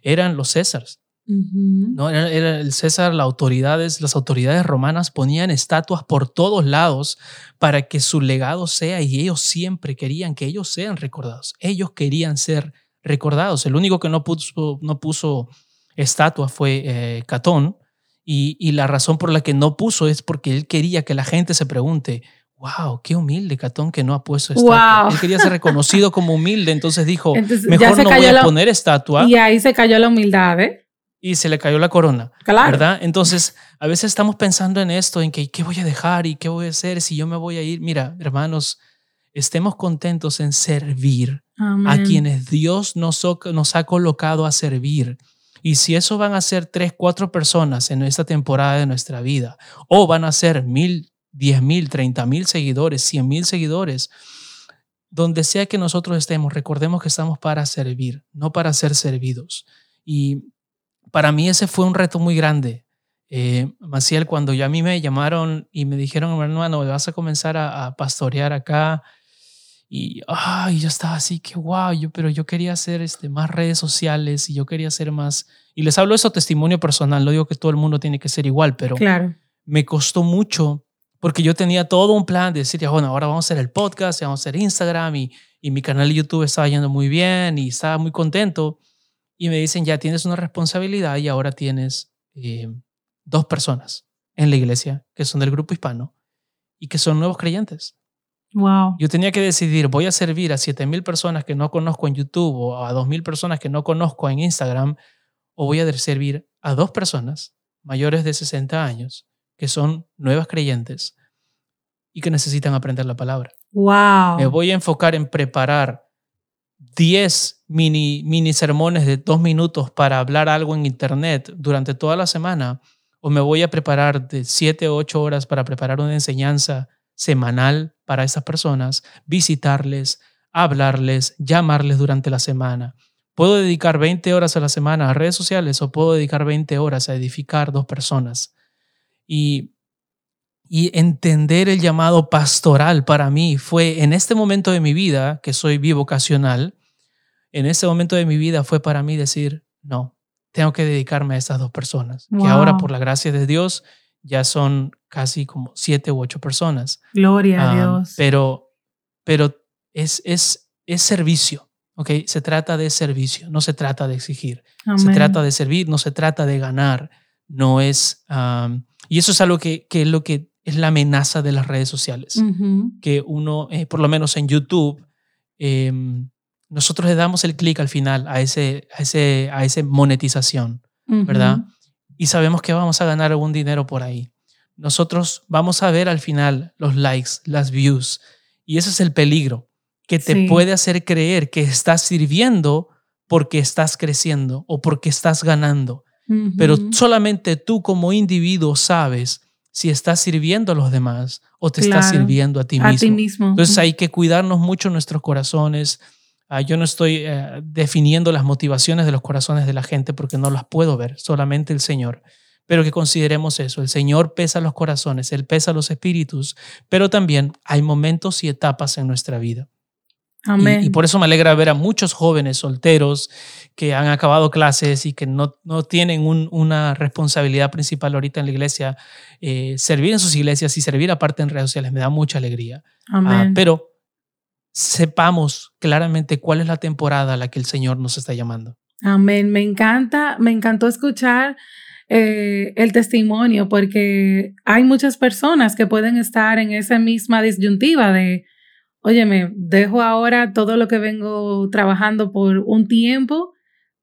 eran los Césares. ¿no? Era, el César, las autoridades, las autoridades romanas ponían estatuas por todos lados para que su legado sea y ellos siempre querían que ellos sean recordados. Ellos querían ser recordados. El único que no puso, no puso estatua fue eh, Catón, y, la razón por la que no puso es porque él quería que la gente se pregunte, wow, qué humilde Catón que no ha puesto estatua. Él quería ser reconocido como humilde, entonces dijo, [laughs] mejor no voy a poner estatua. Y ahí se cayó la humildad, ¿eh? Y se le cayó la corona, claro. ¿verdad? Entonces, a veces estamos pensando en esto, en que qué voy a dejar y qué voy a hacer si yo me voy a ir. Mira, hermanos, estemos contentos en servir a quienes Dios nos, nos ha colocado a servir. Y si eso van a ser tres, cuatro personas en esta temporada de nuestra vida, o van a ser mil, diez mil, treinta mil seguidores, cien mil seguidores, donde sea que nosotros estemos, recordemos que estamos para servir, no para ser servidos. Y para mí ese fue un reto muy grande. Eh, Maciel, cuando ya a mí me llamaron y me dijeron, hermano, vas a comenzar a, a pastorear acá y ay, yo estaba así que wow, yo, pero yo quería hacer este, más redes sociales y yo quería hacer más. Y les hablo eso testimonio personal, no digo que todo el mundo tiene que ser igual, pero claro. me costó mucho porque yo tenía todo un plan de decir, bueno, ahora vamos a hacer el podcast, vamos a hacer Instagram y, y mi canal de YouTube estaba yendo muy bien y estaba muy contento. Y me dicen, ya tienes una responsabilidad y ahora tienes eh, dos personas en la iglesia que son del grupo hispano y que son nuevos creyentes. Wow. Yo tenía que decidir, voy a servir a 7000 personas que no conozco en YouTube o a 2000 personas que no conozco en Instagram o voy a servir a dos personas mayores de 60 años que son nuevas creyentes y que necesitan aprender la palabra. Wow. Me voy a enfocar en preparar 10 mini, mini sermones de dos minutos para hablar algo en internet durante toda la semana o me voy a preparar de 7 o 8 horas para preparar una enseñanza semanal para esas personas, visitarles, hablarles, llamarles durante la semana. Puedo dedicar 20 horas a la semana a redes sociales o puedo dedicar 20 horas a edificar dos personas. Y, y entender el llamado pastoral para mí fue en este momento de mi vida, que soy bivocacional, en este momento de mi vida fue para mí decir, no, tengo que dedicarme a estas dos personas, que ahora por la gracia de Dios ya son casi como siete u ocho personas. Gloria a Dios. Pero, pero es, es, es servicio, ¿ok? Se trata de servicio, no se trata de exigir. Se trata de servir, no se trata de ganar. No es... y eso es algo que, que, es lo que es la amenaza de las redes sociales. Que uno, eh, por lo menos en YouTube, em, nosotros le damos el clic al final a ese, a ese, a ese monetización, ¿verdad? Y sabemos que vamos a ganar algún dinero por ahí. Nosotros vamos a ver al final los likes, las views, y ese es el peligro, que te puede hacer creer que estás sirviendo porque estás creciendo o porque estás ganando. Pero solamente tú como individuo sabes si estás sirviendo a los demás o te estás sirviendo a ti mismo. A ti mismo. Entonces hay que cuidarnos mucho nuestros corazones, Ah, yo no estoy eh, definiendo las motivaciones de los corazones de la gente porque no las puedo ver, solamente el Señor. Pero que consideremos eso, el Señor pesa los corazones, Él pesa los espíritus, pero también hay momentos y etapas en nuestra vida. Amén. Y, por eso me alegra ver a muchos jóvenes solteros que han acabado clases y que no, no tienen una responsabilidad principal ahorita en la iglesia, eh, servir en sus iglesias y servir aparte en redes sociales. Me da mucha alegría. Ah, Amén. pero sepamos claramente cuál es la temporada a la que el Señor nos está llamando. Amén. Me encanta, me encantó escuchar eh, el testimonio porque hay muchas personas que pueden estar en esa misma disyuntiva de, oye, me dejo ahora todo lo que vengo trabajando por un tiempo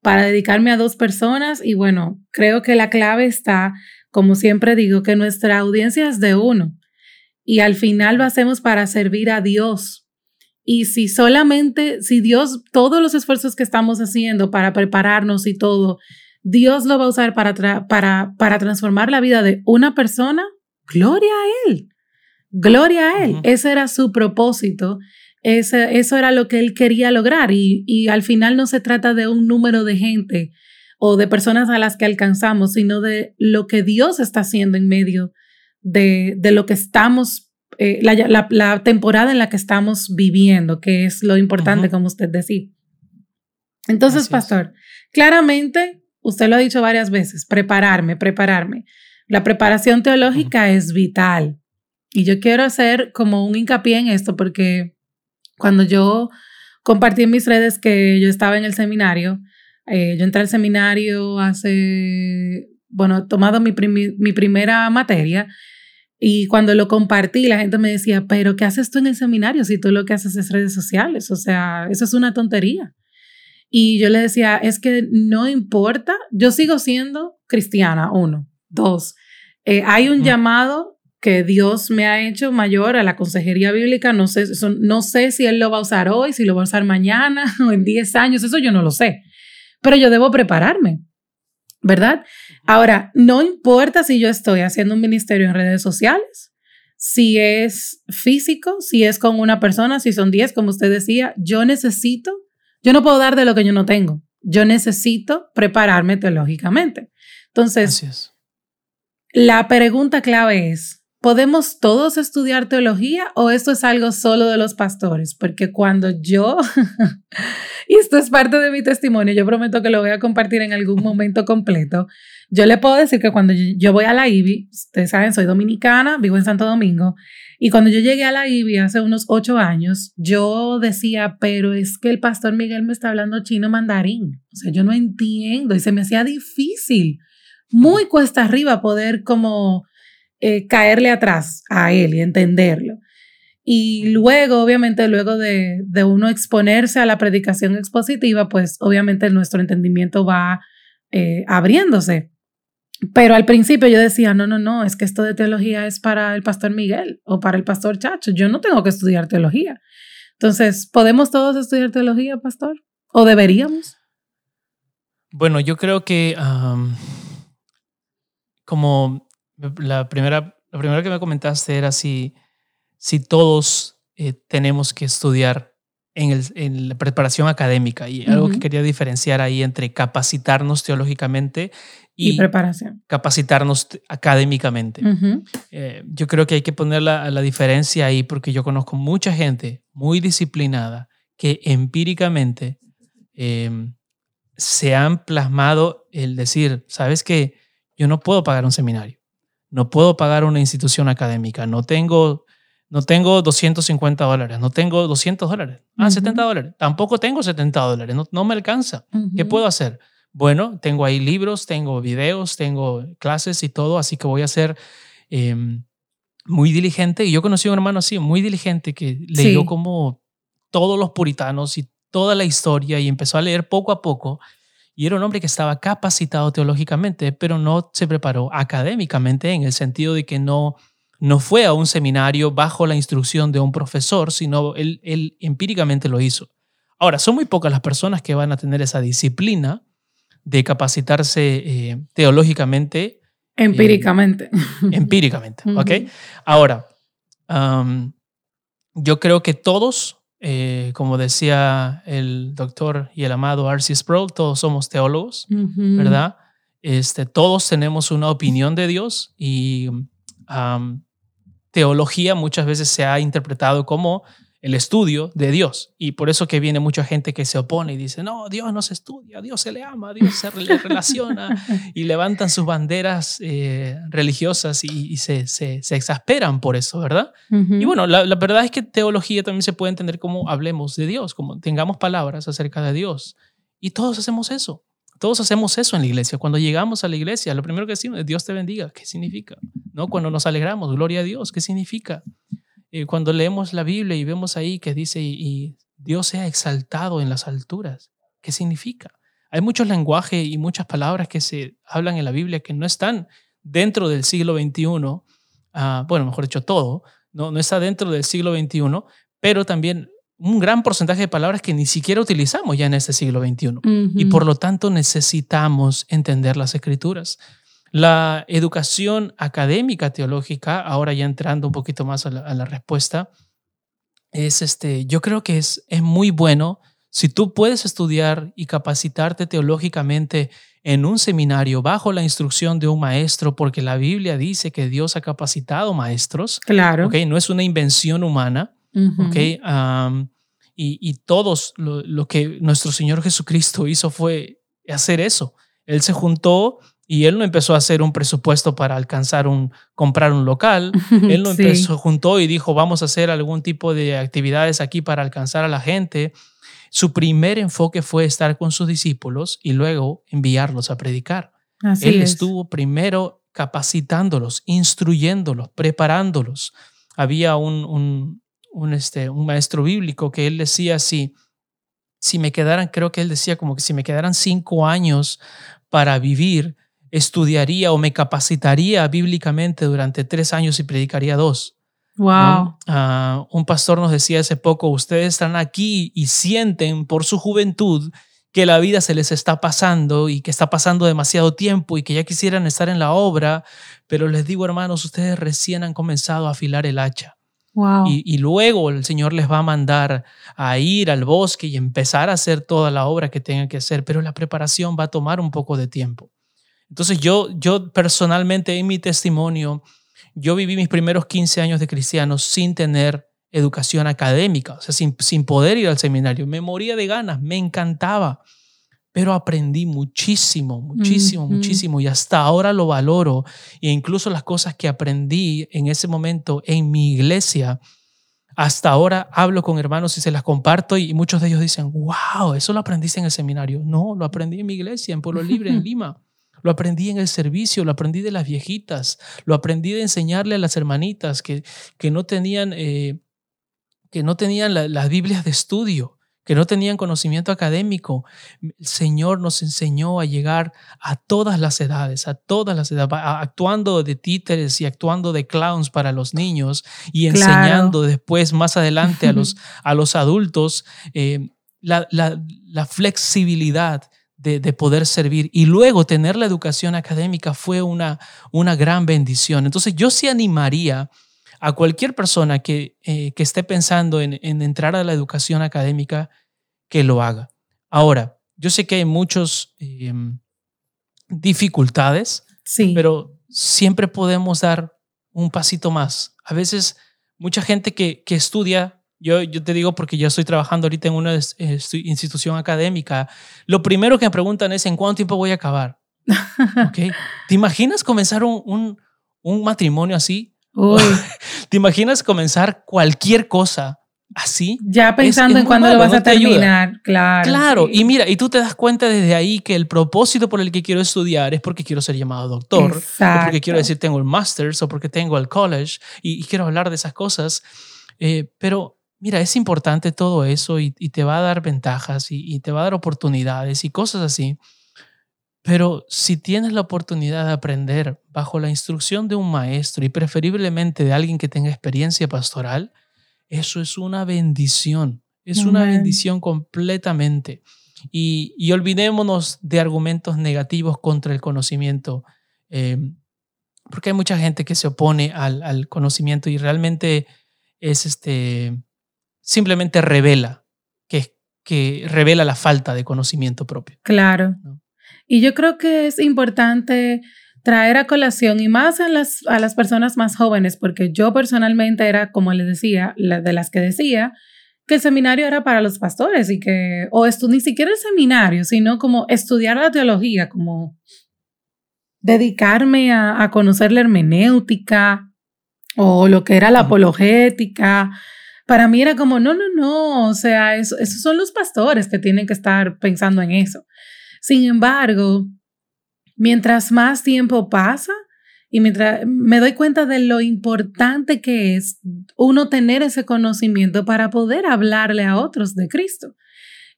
para dedicarme a dos personas y bueno, creo que la clave está, como siempre digo, que nuestra audiencia es de uno y al final lo hacemos para servir a Dios, y si solamente, si Dios, todos los esfuerzos que estamos haciendo para prepararnos y todo, Dios lo va a usar para, para, para transformar la vida de una persona, gloria a Él. Gloria a Él. Ese era su propósito. Ese, eso era lo que Él quería lograr. Y, y al final no se trata de un número de gente o de personas a las que alcanzamos, sino de lo que Dios está haciendo en medio de, de lo que estamos eh, la, temporada en la que estamos viviendo, que es lo importante, como usted decía. Entonces, pastor, claramente, usted lo ha dicho varias veces, prepararme, prepararme. La preparación teológica es vital. Y yo quiero hacer como un hincapié en esto porque cuando yo compartí en mis redes que yo estaba en el seminario, eh, yo entré al seminario hace, bueno, tomado mi, mi primera materia Y cuando lo compartí, la gente me decía, pero ¿qué haces tú en el seminario si tú lo que haces es redes sociales? O sea, eso es una tontería. Y yo le decía, es que no importa, yo sigo siendo cristiana, uno. Dos, eh, hay un llamado que Dios me ha hecho mayor a la consejería bíblica. No sé, no sé si Él lo va a usar hoy, si lo va a usar mañana [laughs] o en 10 años, eso yo no lo sé. Pero yo debo prepararme, ¿verdad? Ahora, no importa si yo estoy haciendo un ministerio en redes sociales, si es físico, si es con una persona, si son 10, como usted decía, yo necesito, yo no puedo dar de lo que yo no tengo. Yo necesito prepararme teológicamente. Entonces, la pregunta clave es, ¿podemos todos estudiar teología o esto es algo solo de los pastores? Porque cuando yo, [laughs] y esto es parte de mi testimonio, yo prometo que lo voy a compartir en algún momento completo, yo le puedo decir que cuando yo voy a la IBI, ustedes saben, soy dominicana, vivo en Santo Domingo, y cuando yo llegué a la IBI hace unos ocho años, yo decía, pero es que el pastor Miguel me está hablando chino mandarín. O sea, yo no entiendo y se me hacía difícil, muy cuesta arriba poder como eh, caerle atrás a él y entenderlo. Y luego, obviamente, luego de, de, uno exponerse a la predicación expositiva, pues obviamente nuestro entendimiento va eh, abriéndose. Pero al principio yo decía, no, no, no, es que esto de teología es para el pastor Miguel o para el pastor Chacho. Yo no tengo que estudiar teología. Entonces, ¿podemos todos estudiar teología, pastor? ¿O deberíamos? Bueno, yo creo que como la primera, la primera que me comentaste era si, si todos eh, tenemos que estudiar en, el, en, la preparación académica y algo que quería diferenciar ahí entre capacitarnos teológicamente y, preparación. capacitarnos académicamente. Eh, yo creo que hay que poner la, la, diferencia ahí porque yo conozco mucha gente muy disciplinada que empíricamente em, se han plasmado el decir, ¿sabes qué? Yo no puedo pagar un seminario no puedo pagar una institución académica, no tengo, no tengo 250 dólares, no tengo 200 dólares, ah, 70 dólares, tampoco tengo 70 dólares, no, no me alcanza. ¿Qué puedo hacer? Bueno, tengo ahí libros, tengo videos, tengo clases y todo, así que voy a ser em, muy diligente. Y yo conocí a un hermano así, muy diligente, que leyó como todos los puritanos y toda la historia y empezó a leer poco a poco y era un hombre que estaba capacitado teológicamente, pero no se preparó académicamente en el sentido de que no, no fue a un seminario bajo la instrucción de un profesor, sino él, él empíricamente lo hizo. Ahora, son muy pocas las personas que van a tener esa disciplina de capacitarse eh, teológicamente. Empíricamente. empíricamente, [laughs] ¿ok? Ahora, yo creo que todos eh, como decía el doctor y el amado R.C. Sproul, todos somos teólogos, ¿verdad? Este, todos tenemos una opinión de Dios y teología muchas veces se ha interpretado como el estudio de Dios. Y por eso que viene mucha gente que se opone y dice, no, Dios no se estudia, Dios se le ama, Dios se le relaciona [laughs] y levantan sus banderas eh, religiosas y, se, se, exasperan por eso, ¿verdad? Y bueno, la, la, verdad es que teología también se puede entender como hablemos de Dios, como tengamos palabras acerca de Dios. Y todos hacemos eso. Todos hacemos eso en la iglesia. Cuando llegamos a la iglesia, lo primero que decimos es Dios te bendiga. ¿Qué significa? ¿No? Cuando nos alegramos, gloria a Dios. ¿Qué significa? Eh, cuando leemos la Biblia y vemos ahí que dice, y, Dios sea exaltado en las alturas, ¿qué significa? Hay muchos lenguajes y muchas palabras que se hablan en la Biblia que no están dentro del siglo XXI, ah, bueno, mejor dicho, todo, no, no está dentro del siglo XXI, pero también un gran porcentaje de palabras que ni siquiera utilizamos ya en este siglo XXI. Y por lo tanto necesitamos entender las escrituras. La educación académica teológica, ahora ya entrando un poquito más a la, respuesta, es este, yo creo que es, es muy bueno si tú puedes estudiar y capacitarte teológicamente en un seminario bajo la instrucción de un maestro, porque la Biblia dice que Dios ha capacitado maestros. Claro. ¿okay? No es una invención humana. okay? y, y, todos lo, lo, que nuestro Señor Jesucristo hizo fue hacer eso. Él se juntó y él no empezó a hacer un presupuesto para alcanzar un, comprar un local. [laughs] Él no empezó, juntó y dijo, vamos a hacer algún tipo de actividades aquí para alcanzar a la gente. Su primer enfoque fue estar con sus discípulos y luego enviarlos a predicar. él estuvo primero capacitándolos, instruyéndolos, preparándolos. Había un, un, este, un maestro bíblico que él decía así, si me quedaran, creo que él decía como que si me quedaran cinco años para vivir, estudiaría o me capacitaría bíblicamente durante tres años y predicaría dos. Wow. Ah, un pastor nos decía hace poco, ustedes están aquí y sienten por su juventud que la vida se les está pasando y que está pasando demasiado tiempo y que ya quisieran estar en la obra, pero les digo hermanos, ustedes recién han comenzado a afilar el hacha. Y, luego el Señor les va a mandar a ir al bosque y empezar a hacer toda la obra que tengan que hacer, pero la preparación va a tomar un poco de tiempo. Entonces yo, yo personalmente en mi testimonio, yo viví mis primeros 15 años de cristiano sin tener educación académica, o sea, sin, sin poder ir al seminario. Me moría de ganas, me encantaba pero aprendí muchísimo, muchísimo, muchísimo y hasta ahora lo valoro e incluso las cosas que aprendí en ese momento en mi iglesia, hasta ahora hablo con hermanos y se las comparto y muchos de ellos dicen, wow, eso lo aprendiste en el seminario. No, lo aprendí en mi iglesia, en Pueblo Libre, en [laughs] Lima. Lo aprendí en el servicio, lo aprendí de las viejitas, lo aprendí de enseñarle a las hermanitas que, que no tenían, eh, que no tenían las Biblias de estudio que no tenían conocimiento académico. El Señor nos enseñó a llegar a todas las edades, a todas las edades, actuando de títeres y actuando de clowns para los niños y enseñando después, más adelante, a los, [laughs] a los adultos eh, la, flexibilidad de, poder servir y luego tener la educación académica fue una, una gran bendición. Entonces yo sí animaría a cualquier persona que, eh, que esté pensando en, entrar a la educación académica, que lo haga. Ahora, yo sé que hay muchas em, dificultades, sí. pero siempre podemos dar un pasito más. A veces, mucha gente que, que estudia, yo, yo te digo porque yo estoy trabajando ahorita en una institución académica, lo primero que me preguntan es, ¿en cuánto tiempo voy a acabar? [laughs] ¿Okay? ¿Te imaginas comenzar un, un, un matrimonio así? [laughs] ¿Te imaginas comenzar cualquier cosa así? Ya pensando en cuándo lo vas a terminar, claro. Claro, y mira, y tú te das cuenta desde ahí que el propósito por el que quiero estudiar es porque quiero ser llamado doctor, o porque quiero decir tengo el master's, o porque tengo el college, y, quiero hablar de esas cosas. Eh, pero mira, es importante todo eso y, te va a dar ventajas y, te va a dar oportunidades y cosas así. Pero si tienes la oportunidad de aprender bajo la instrucción de un maestro y preferiblemente de alguien que tenga experiencia pastoral, eso es una bendición. Es una bendición completamente. Y, olvidémonos de argumentos negativos contra el conocimiento, em, porque hay mucha gente que se opone al, conocimiento y realmente es este, simplemente revela, que, que revela la falta de conocimiento propio. Claro. Y yo creo que es importante traer a colación y más a las, a las personas más jóvenes, porque yo personalmente era, como les decía, de las que decía que el seminario era para los pastores y que, o ni siquiera el seminario, sino como estudiar la teología, como dedicarme a, conocer la hermenéutica o lo que era la apologética. Para mí era como, no, no, no, o sea, esos son los pastores que tienen que estar pensando en eso. Sin embargo, mientras más tiempo pasa y mientras me doy cuenta de lo importante que es uno tener ese conocimiento para poder hablarle a otros de Cristo.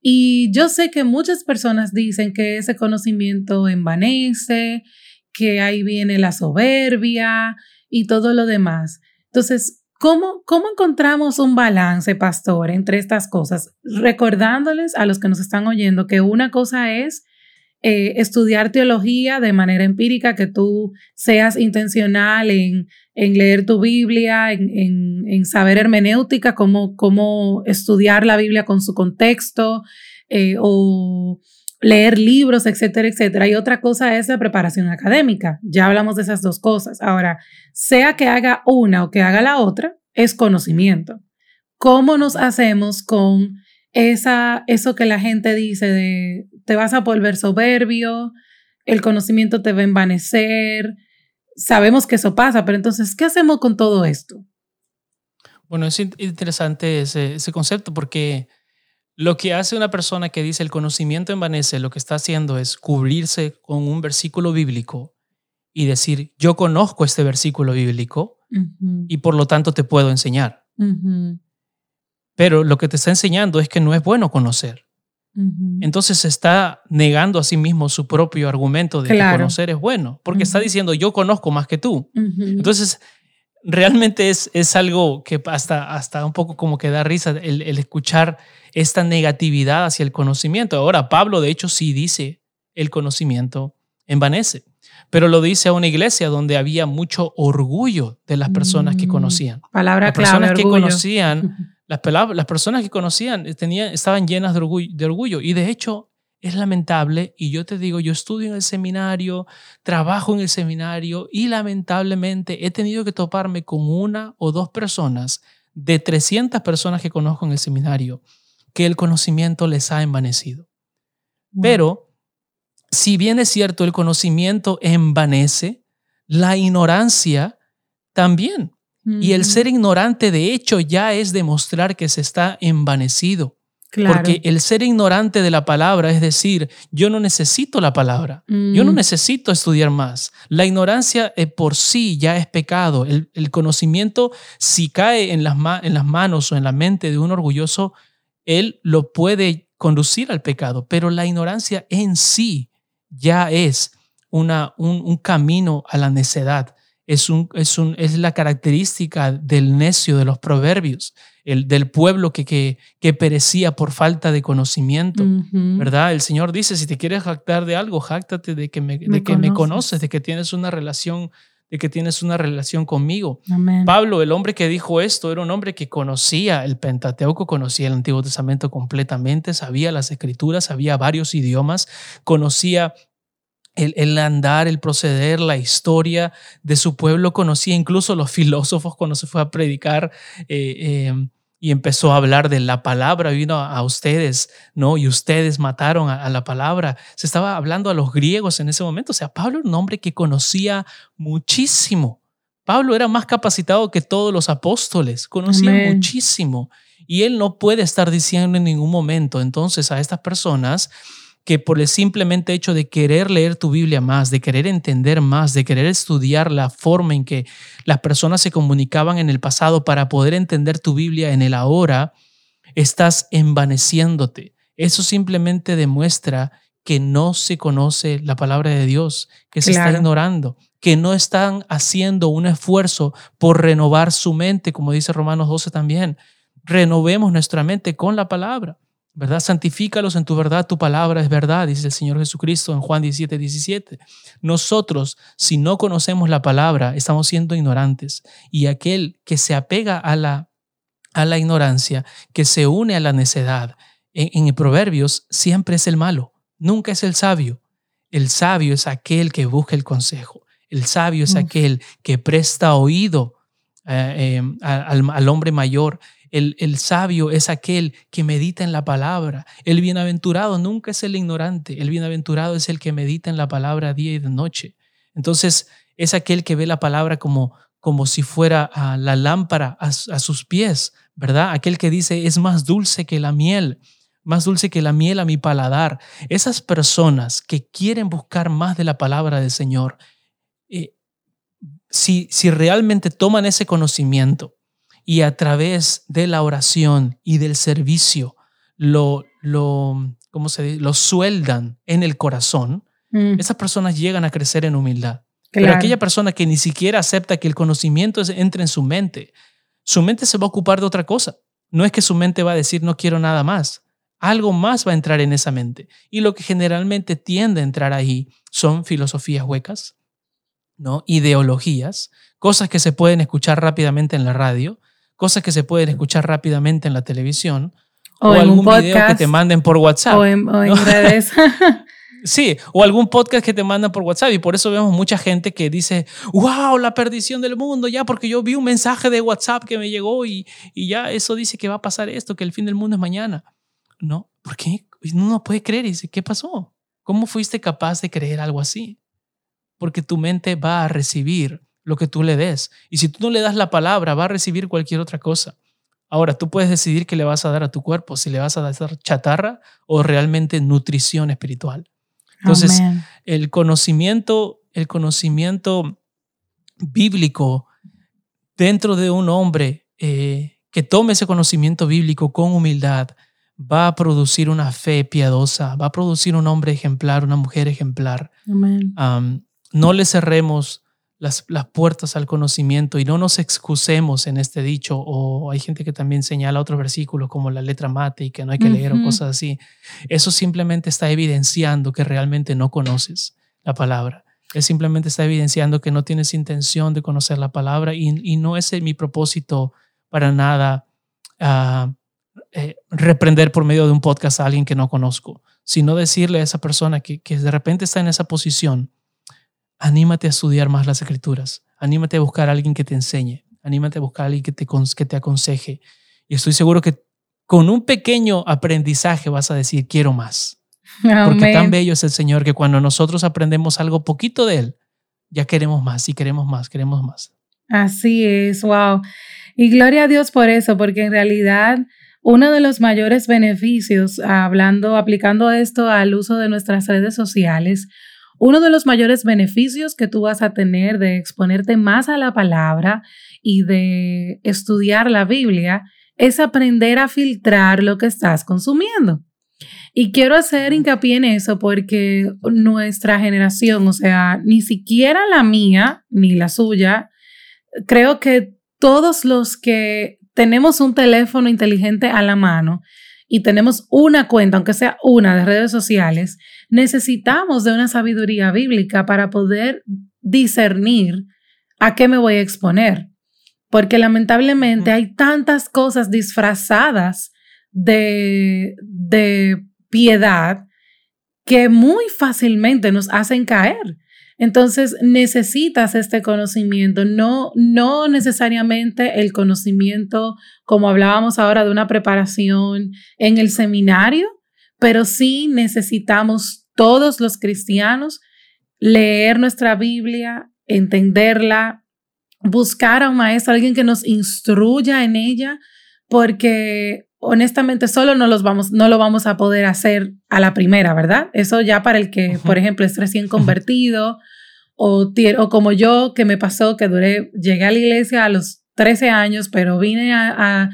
Y yo sé que muchas personas dicen que ese conocimiento envanece, que ahí viene la soberbia y todo lo demás. Entonces, ¿cómo, cómo encontramos un balance, pastor, entre estas cosas? Recordándoles a los que nos están oyendo que una cosa es eh, estudiar teología de manera empírica, que tú seas intencional en, leer tu Biblia, en, saber hermenéutica, cómo, cómo, estudiar la Biblia con su contexto, eh, o leer libros, etcétera, etcétera. Y otra cosa es la preparación académica. Ya hablamos de esas dos cosas. Ahora, sea que haga una o que haga la otra, es conocimiento. ¿Cómo nos hacemos con esa, eso que la gente dice de te vas a volver soberbio, el conocimiento te va a envanecer. Sabemos que eso pasa, pero entonces, ¿qué hacemos con todo esto? Bueno, es interesante ese, ese concepto porque lo que hace una persona que dice el conocimiento envanece, lo que está haciendo es cubrirse con un versículo bíblico y decir, yo conozco este versículo bíblico y por lo tanto te puedo enseñar. Pero lo que te está enseñando es que no es bueno conocer. Entonces está negando a sí mismo su propio argumento de que conocer es bueno, porque está diciendo yo conozco más que tú. Entonces, realmente es, es algo que hasta, hasta un poco como que da risa el, el, escuchar esta negatividad hacia el conocimiento. Ahora, Pablo de hecho sí dice el conocimiento envanece, pero lo dice a una iglesia donde había mucho orgullo de las personas que mm, conocían. Palabra las personas que conocían [laughs] Las, las personas que conocían tenían, estaban llenas de orgullo, de orgullo y de hecho es lamentable y yo te digo, yo estudio en el seminario, trabajo en el seminario y lamentablemente he tenido que toparme con una o dos personas de 300 personas que conozco en el seminario que el conocimiento les ha envanecido. Pero si bien es cierto el conocimiento envanece, la ignorancia también. Y el ser ignorante, de hecho, ya es demostrar que se está envanecido. Porque el ser ignorante de la palabra es decir, yo no necesito la palabra, yo no mm. necesito estudiar más. La ignorancia eh, por sí ya es pecado. El, conocimiento, si cae en las, en las manos o en la mente de un orgulloso, él lo puede conducir al pecado, pero la ignorancia en sí ya es una, un camino a la necedad es, un, es, un, es la característica del necio de los proverbios, el, del pueblo que, que, que perecía por falta de conocimiento, ¿verdad? El Señor dice, si te quieres jactar de algo, jáctate de que me, de que me conoces, de que tienes una relación de que tienes una relación conmigo. Pablo, el hombre que dijo esto, era un hombre que conocía el Pentateuco, conocía el Antiguo Testamento completamente, sabía las escrituras, sabía varios idiomas, conocía el, andar, el proceder, la historia de su pueblo, conocía incluso los filósofos cuando se fue a predicar eh, em, y empezó a hablar de la palabra, vino a, ustedes, ¿no? Y ustedes mataron a, la palabra. Se estaba hablando a los griegos en ese momento. O sea, Pablo era un hombre que conocía muchísimo. Pablo era más capacitado que todos los apóstoles, conocía muchísimo. Y él no puede estar diciendo en ningún momento entonces a estas personas, que por el simplemente hecho de querer leer tu Biblia más, de querer entender más, de querer estudiar la forma en que las personas se comunicaban en el pasado para poder entender tu Biblia en el ahora, estás envaneciéndote. Eso simplemente demuestra que no se conoce la palabra de Dios, que se está ignorando, que no están haciendo un esfuerzo por renovar su mente, como dice Romanos 12 también. Renovemos nuestra mente con la palabra. ¿Verdad? Santifícalos en tu verdad, tu palabra es verdad, dice el Señor Jesucristo en Juan 17, 17. Nosotros, si no conocemos la palabra, estamos siendo ignorantes. Y aquel que se apega a la, a la ignorancia, que se une a la necedad, en, en Proverbios siempre es el malo, nunca es el sabio. El sabio es aquel que busca el consejo. El sabio es aquel que presta oído eh, eh, al, al, hombre mayor. El, sabio es aquel que medita en la palabra. El bienaventurado nunca es el ignorante. El bienaventurado es el que medita en la palabra día y de noche. Entonces, es aquel que ve la palabra como, como si fuera la lámpara a, a sus pies, ¿verdad? Aquel que dice, es más dulce que la miel más dulce que la miel a mi paladar. Esas personas que quieren buscar más de la palabra del Señor, eh, si, si realmente toman ese conocimiento y a través de la oración y del servicio lo, lo, ¿cómo se dice? lo sueldan en el corazón, mm. esas personas llegan a crecer en humildad. Pero aquella persona que ni siquiera acepta que el conocimiento entre en su mente, su mente se va a ocupar de otra cosa. No es que su mente va a decir no quiero nada más. Algo más va a entrar en esa mente. Y lo que generalmente tiende a entrar ahí son filosofías huecas, ¿no? ideologías, cosas que se pueden escuchar rápidamente en la radio, cosas que se pueden escuchar rápidamente en la televisión o, algún video que te manden por WhatsApp. O en, [laughs] redes. Sí, o algún podcast que te mandan por WhatsApp y por eso vemos mucha gente que dice, wow, la perdición del mundo, ya porque yo vi un mensaje de WhatsApp que me llegó y, y ya eso dice que va a pasar esto, que el fin del mundo es mañana. No, ¿por qué? Uno no puede creer y dice, ¿qué pasó? ¿Cómo fuiste capaz de creer algo así? Porque tu mente va a recibir lo que tú le des. Y si tú no le das la palabra, va a recibir cualquier otra cosa. Ahora, tú puedes decidir qué le vas a dar a tu cuerpo, si le vas a dar chatarra o realmente nutrición espiritual. Entonces, el conocimiento el conocimiento bíblico dentro de un hombre eh, que tome ese conocimiento bíblico con humildad, va a producir una fe piadosa, va a producir un hombre ejemplar, una mujer ejemplar. no le cerremos las, las, puertas al conocimiento y no nos excusemos en este dicho. O hay gente que también señala otros versículos como la letra mate y que no hay que leer o cosas así. Eso simplemente está evidenciando que realmente no conoces la palabra. Es simplemente está evidenciando que no tienes intención de conocer la palabra y, no es mi propósito para nada uh, eh, reprender por medio de un podcast a alguien que no conozco, sino decirle a esa persona que, que de repente está en esa posición, anímate a estudiar más las escrituras, anímate a buscar a alguien que te enseñe, anímate a buscar a alguien que te, que te aconseje. Y estoy seguro que con un pequeño aprendizaje vas a decir, quiero más. Porque tan bello es el Señor que cuando nosotros aprendemos algo poquito de Él, ya queremos más y queremos más, queremos más. Así es, wow. Y gloria a Dios por eso, porque en realidad uno de los mayores beneficios, hablando, aplicando esto al uso de nuestras redes sociales, uno de los mayores beneficios que tú vas a tener de exponerte más a la palabra y de estudiar la Biblia es aprender a filtrar lo que estás consumiendo. Y quiero hacer hincapié en eso porque nuestra generación, o sea, ni siquiera la mía ni la suya, creo que todos los que tenemos un teléfono inteligente a la mano y tenemos una cuenta, aunque sea una de redes sociales, necesitamos de una sabiduría bíblica para poder discernir a qué me voy a exponer. Porque lamentablemente hay tantas cosas disfrazadas de, de piedad que muy fácilmente nos hacen caer. Entonces necesitas este conocimiento, no, no necesariamente el conocimiento como hablábamos ahora de una preparación en el seminario, pero sí necesitamos todos los cristianos leer nuestra Biblia, entenderla, buscar a un maestro, alguien que nos instruya en ella, porque honestamente solo no, los vamos, no lo vamos a poder hacer a la primera, ¿verdad? Eso ya para el que, por ejemplo, es recién convertido o, o, como yo que me pasó que duré, llegué a la iglesia a los 13 años, pero vine a,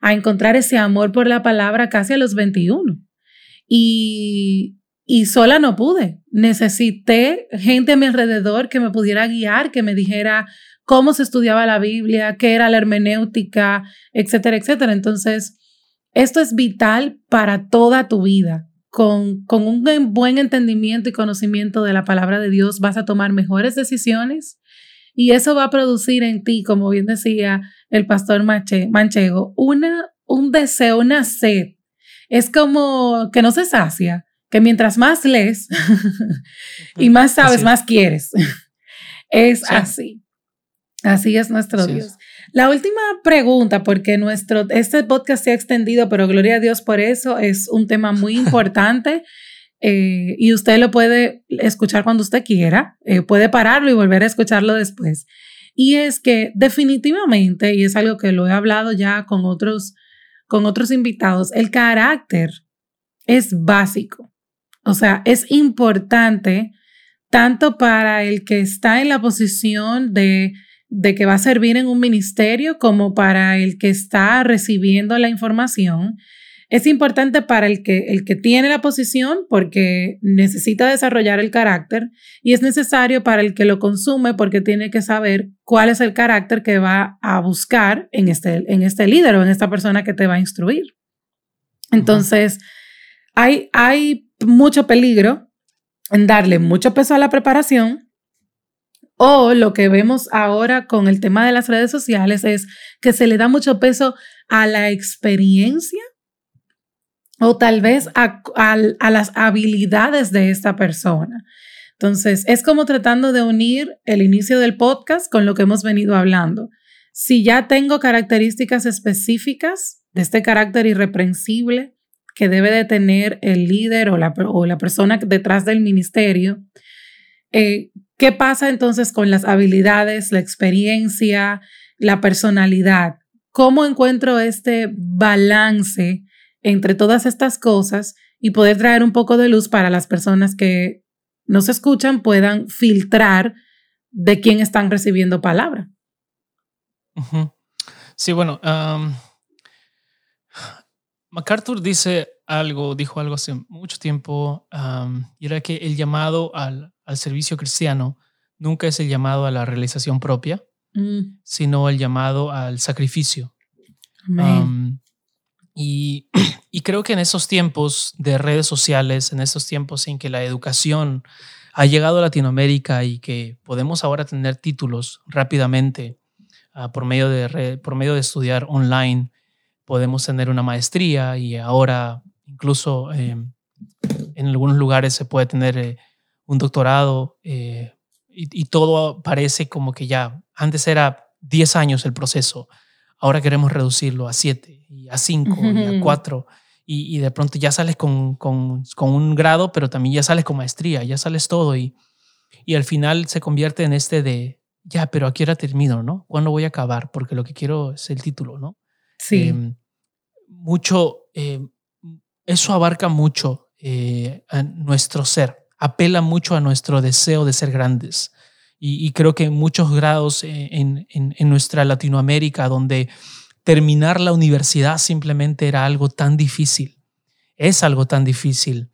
a, encontrar ese amor por la palabra casi a los 21. Y, y sola no pude. Necesité gente a mi alrededor que me pudiera guiar, que me dijera cómo se estudiaba la Biblia, qué era la hermenéutica, etcétera, etcétera. Entonces, esto es vital para toda tu vida. Con, con un buen entendimiento y conocimiento de la palabra de Dios vas a tomar mejores decisiones y eso va a producir en ti, como bien decía el pastor Manchego, una, un deseo, una sed. Es como que no se sacia, que mientras más lees [laughs] y más sabes, más quieres. [laughs] es así. Así es nuestro Dios. La última pregunta, porque nuestro, este podcast se ha extendido, pero gloria a Dios por eso, es un tema muy [laughs] importante eh, y usted lo puede escuchar cuando usted quiera, eh, puede pararlo y volver a escucharlo después. Y es que definitivamente, y es algo que lo he hablado ya con otros, con otros invitados, el carácter es básico. O sea, es importante tanto para el que está en la posición de de que va a servir en un ministerio como para el que está recibiendo la información. Es importante para el que, el que tiene la posición porque necesita desarrollar el carácter y es necesario para el que lo consume porque tiene que saber cuál es el carácter que va a buscar en este, en este líder o en esta persona que te va a instruir. Entonces, hay, hay mucho peligro en darle mucho peso a la preparación o lo que vemos ahora con el tema de las redes sociales es que se le da mucho peso a la experiencia o tal vez a, las habilidades de esta persona. Entonces, es como tratando de unir el inicio del podcast con lo que hemos venido hablando. Si ya tengo características específicas de este carácter irreprensible que debe de tener el líder o la, persona detrás del ministerio, eh, ¿Qué pasa entonces con las habilidades, la experiencia, la personalidad? ¿Cómo encuentro este balance entre todas estas cosas y poder traer un poco de luz para las personas que no se escuchan puedan filtrar de quién están recibiendo palabra. Sí, bueno, MacArthur dice algo, dijo algo hace mucho tiempo, y era que el llamado al, servicio cristiano nunca es el llamado a la realización propia, mm. sino el llamado al sacrificio. [clears throat] y, creo que en esos tiempos de redes sociales, en esos tiempos en que la educación ha llegado a Latinoamérica y que podemos ahora tener títulos rápidamente ah, por, medio de por medio de estudiar online, podemos tener una maestría y ahora incluso em, en algunos lugares se puede tener eh, un doctorado eh, y, todo parece como que ya, antes era 10 años el proceso, ahora queremos reducirlo a 7 y a 5 y a 4 y, de pronto ya sales con, con, con, un grado, pero también ya sales con maestría, ya sales todo y, y al final se convierte en este de, ya, pero aquí era termino, ¿no? ¿Cuándo voy a acabar? Porque lo que quiero es el título, ¿no? Sí. Em, mucho, em, eso abarca mucho eh, a nuestro ser, apela mucho a nuestro deseo de ser grandes. Y, creo que en muchos grados eh, en, en, en nuestra Latinoamérica, donde terminar la universidad simplemente era algo tan difícil. Es algo tan difícil.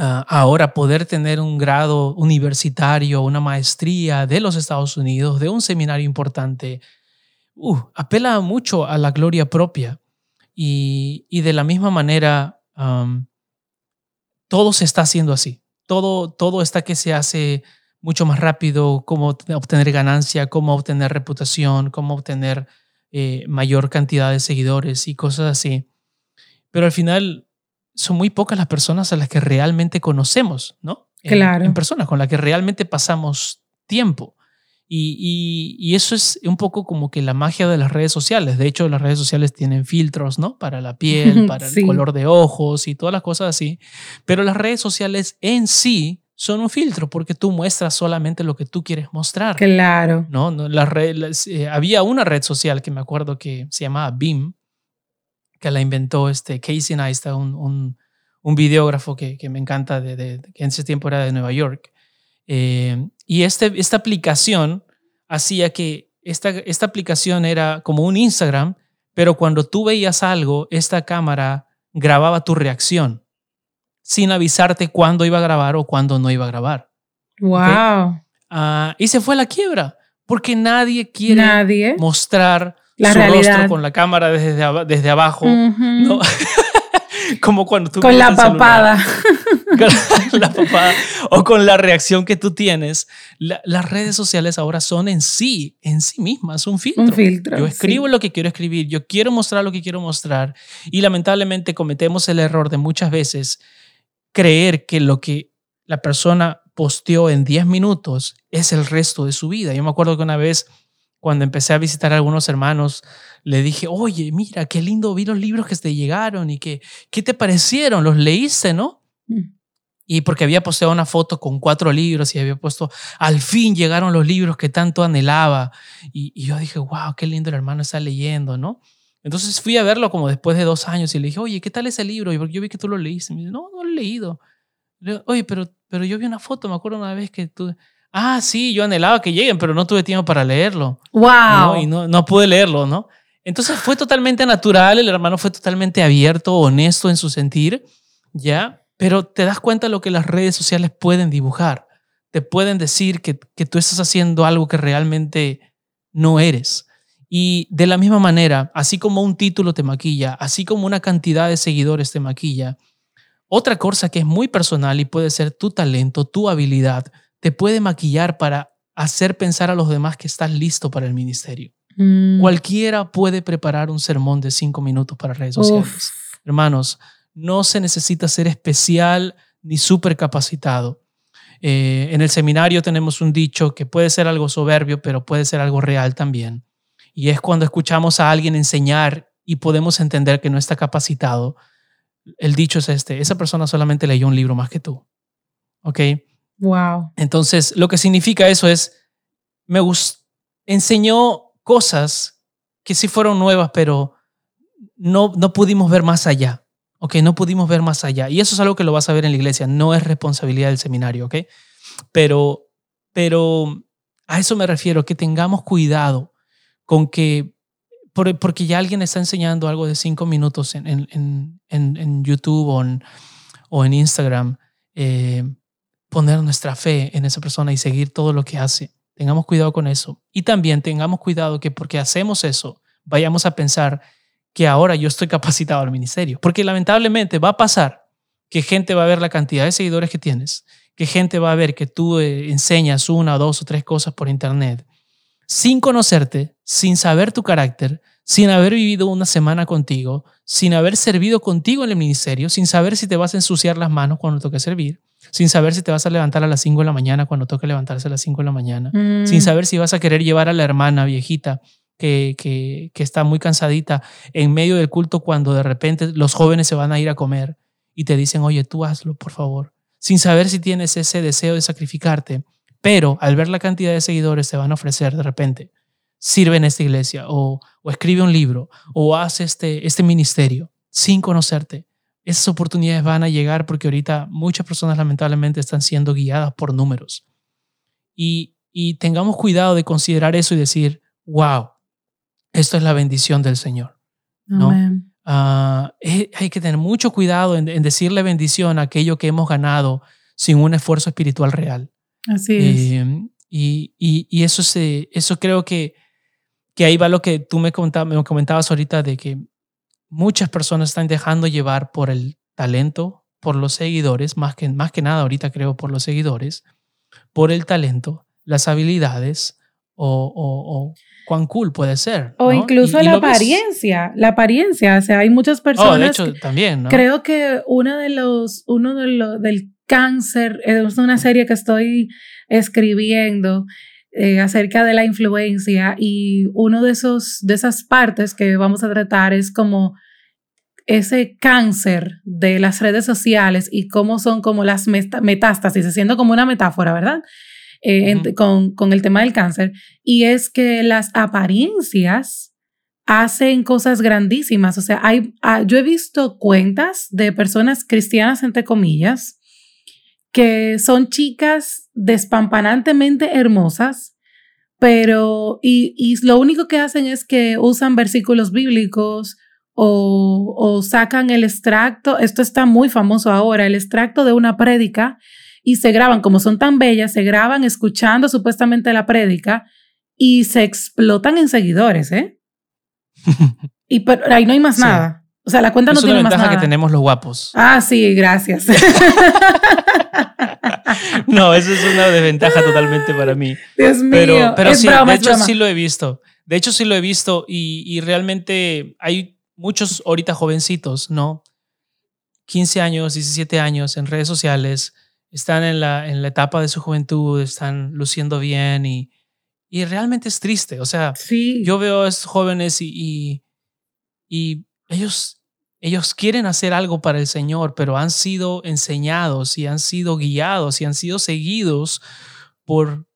Ah, ahora poder tener un grado universitario, una maestría de los Estados Unidos, de un seminario importante, uh, apela mucho a la gloria propia. Y, de la misma manera, todo se está haciendo así. Todo, todo está que se hace mucho más rápido, cómo obtener ganancia, cómo obtener reputación, cómo obtener eh, mayor cantidad de seguidores y cosas así. Pero al final son muy pocas las personas a las que realmente conocemos, ¿no? Claro. En, personas con las que realmente pasamos tiempo. Y, y, eso es un poco como que la magia de las redes sociales. De hecho, las redes sociales tienen filtros, ¿no? Para la piel, [laughs] para el color de ojos y todas las cosas así. Pero las redes sociales en sí son un filtro porque tú muestras solamente lo que tú quieres mostrar. Claro. No, no la eh, había una red social que me acuerdo que se llamaba Beam, que la inventó este Casey Neistat, un, un, un videógrafo que, que, me encanta, de, que en ese tiempo era de Nueva York. Eh, y este, esta aplicación hacía que esta, esta aplicación era como un Instagram, pero cuando tú veías algo, esta cámara grababa tu reacción sin avisarte cuándo iba a grabar o cuándo no iba a grabar. Wow. Ah, y se fue a la quiebra porque nadie quiere mostrar su rostro con la cámara desde, desde abajo. [laughs] Como cuando tú... Con la papada. [laughs] con la papada. O con la reacción que tú tienes. las redes sociales ahora son en sí, en sí mismas, un filtro. Un filtro yo escribo lo que quiero escribir, yo quiero mostrar lo que quiero mostrar. Y lamentablemente cometemos el error de muchas veces creer que lo que la persona posteó en 10 minutos es el resto de su vida. Yo me acuerdo que una vez cuando empecé a visitar a algunos hermanos, le dije, oye, mira, qué lindo vi los libros que te llegaron y que, ¿qué te parecieron? ¿Los leíste, no? Mm. Y porque había posteado una foto con cuatro libros y había puesto, al fin llegaron los libros que tanto anhelaba. Y, y yo dije, wow, qué lindo el hermano está leyendo, ¿no? Entonces fui a verlo como después de dos años y le dije, oye, ¿qué tal ese libro? Y porque yo vi que tú lo leíste. me dice, no, no lo he leído. oye, pero, pero yo vi una foto, me acuerdo una vez que tú... Ah, sí, yo anhelaba que lleguen, pero no tuve tiempo para leerlo. ¡Wow! Y no, no pude leerlo, ¿no? Entonces fue totalmente natural, el hermano fue totalmente abierto, honesto en su sentir, ¿ya? Pero te das cuenta de lo que las redes sociales pueden dibujar. Te pueden decir que, que tú estás haciendo algo que realmente no eres. Y de la misma manera, así como un título te maquilla, así como una cantidad de seguidores te maquilla, otra cosa que es muy personal y puede ser tu talento, tu habilidad, te puede maquillar para hacer pensar a los demás que estás listo para el ministerio. Mm. Cualquiera puede preparar un sermón de cinco minutos para redes sociales. Hermanos, no se necesita ser especial ni súper capacitado. Eh, en el seminario tenemos un dicho que puede ser algo soberbio, pero puede ser algo real también. Y es cuando escuchamos a alguien enseñar y podemos entender que no está capacitado. El dicho es este, esa persona solamente leyó un libro más que tú. ¿Ok? Wow. Entonces, lo que significa eso es, me enseñó cosas que sí fueron nuevas, pero no, no pudimos ver más allá. Ok, no pudimos ver más allá. Y eso es algo que lo vas a ver en la iglesia, no es responsabilidad del seminario, ok. Pero, pero a eso me refiero, que tengamos cuidado con que, porque ya alguien está enseñando algo de cinco minutos en, YouTube o en, o en Instagram, eh, poner nuestra fe en esa persona y seguir todo lo que hace. Tengamos cuidado con eso. Y también tengamos cuidado que porque hacemos eso, vayamos a pensar que ahora yo estoy capacitado al ministerio. Porque lamentablemente va a pasar que gente va a ver la cantidad de seguidores que tienes, que gente va a ver que tú eh, enseñas una, dos o tres cosas por internet, sin conocerte, sin saber tu carácter, sin haber vivido una semana contigo, sin haber servido contigo en el ministerio, sin saber si te vas a ensuciar las manos cuando toque servir, sin saber si te vas a levantar a las 5 de la mañana cuando toque levantarse a las 5 de la mañana, sin mm. saber si vas a querer llevar a la hermana viejita que, que, que, está muy cansadita en medio del culto cuando de repente los jóvenes se van a ir a comer y te dicen, oye, tú hazlo, por favor sin saber si tienes ese deseo de sacrificarte, pero al ver la cantidad de seguidores te van a ofrecer de repente, sirve en esta iglesia o, escribe un libro o haz este, este ministerio sin conocerte. Esas oportunidades van a llegar porque ahorita muchas personas lamentablemente están siendo guiadas por números. Y, tengamos cuidado de considerar eso y decir, wow, esto es la bendición del Señor. ¿no? Ah, eh, hay que tener mucho cuidado en, decirle bendición a aquello que hemos ganado sin un esfuerzo espiritual real. Así es. Em, y, y, eso, se, eso creo que, que ahí va lo que tú me, me comentabas ahorita de que muchas personas están dejando llevar por el talento, por los seguidores, más que, más que nada ahorita creo por los seguidores, por el talento, las habilidades o, o cuán cool puede ser. O incluso la apariencia, la apariencia, o sea, hay muchas personas. Oh, de hecho, también, ¿no? Creo que uno de los, uno de los, del cáncer, es una serie que estoy escribiendo eh, acerca de la influencia y uno de esos, de esas partes que vamos a tratar es como ese cáncer de las redes sociales y cómo son como las metástasis, haciendo como una metáfora, ¿verdad? Eh, con, con el tema del cáncer, y es que las apariencias hacen cosas grandísimas. O sea, hay, ah, yo he visto cuentas de personas cristianas, entre comillas, que son chicas despampanantemente hermosas, pero, y, y lo único que hacen es que usan versículos bíblicos o, o sacan el extracto, esto está muy famoso ahora, el extracto de una prédica y se graban, como son tan bellas, se graban escuchando supuestamente la prédica y se explotan en seguidores, ¿eh? [laughs] y pero ahí no hay más nada. O sea, la cuenta no tiene más nada. Es una ventaja que tenemos los guapos. Ah, sí, gracias. [laughs] [laughs] no, eso es una desventaja totalmente para mí. Dios mío. Pero, pero sí, de hecho sí lo he visto. De hecho sí lo he visto y, y realmente hay muchos ahorita jovencitos, ¿no? 15 años, 17 años en redes sociales están en la, en la etapa de su juventud, están luciendo bien y, y realmente es triste. O sea, yo veo a estos jóvenes y, y, ellos, ellos quieren hacer algo para el Señor, pero han sido enseñados y han sido guiados y han sido seguidos por,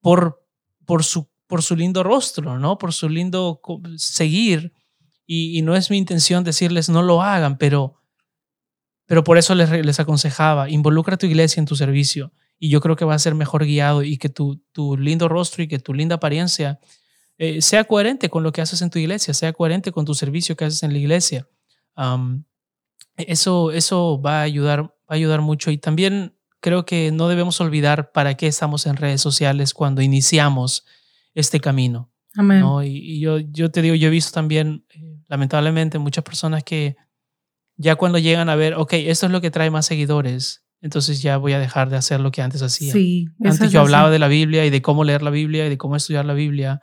por, por, su, por su lindo rostro, ¿no? Por su lindo seguir. Y, no es mi intención decirles no lo hagan, pero pero por eso les, les aconsejaba, involucra a tu iglesia en tu servicio y yo creo que va a ser mejor guiado y que tu, tu lindo rostro y que tu linda apariencia eh, sea coherente con lo que haces en tu iglesia, sea coherente con tu servicio que haces en la iglesia. Eso, eso va a, ayudar, va a ayudar mucho y también creo que no debemos olvidar para qué estamos en redes sociales cuando iniciamos este camino. Amén. Y, yo, yo te digo, yo he visto también, eh, lamentablemente, muchas personas que ya cuando llegan a ver, ok, esto es lo que trae más seguidores, entonces ya voy a dejar de hacer lo que antes hacía. Sí, antes yo hablaba de la Biblia y de cómo leer la Biblia y de cómo estudiar la Biblia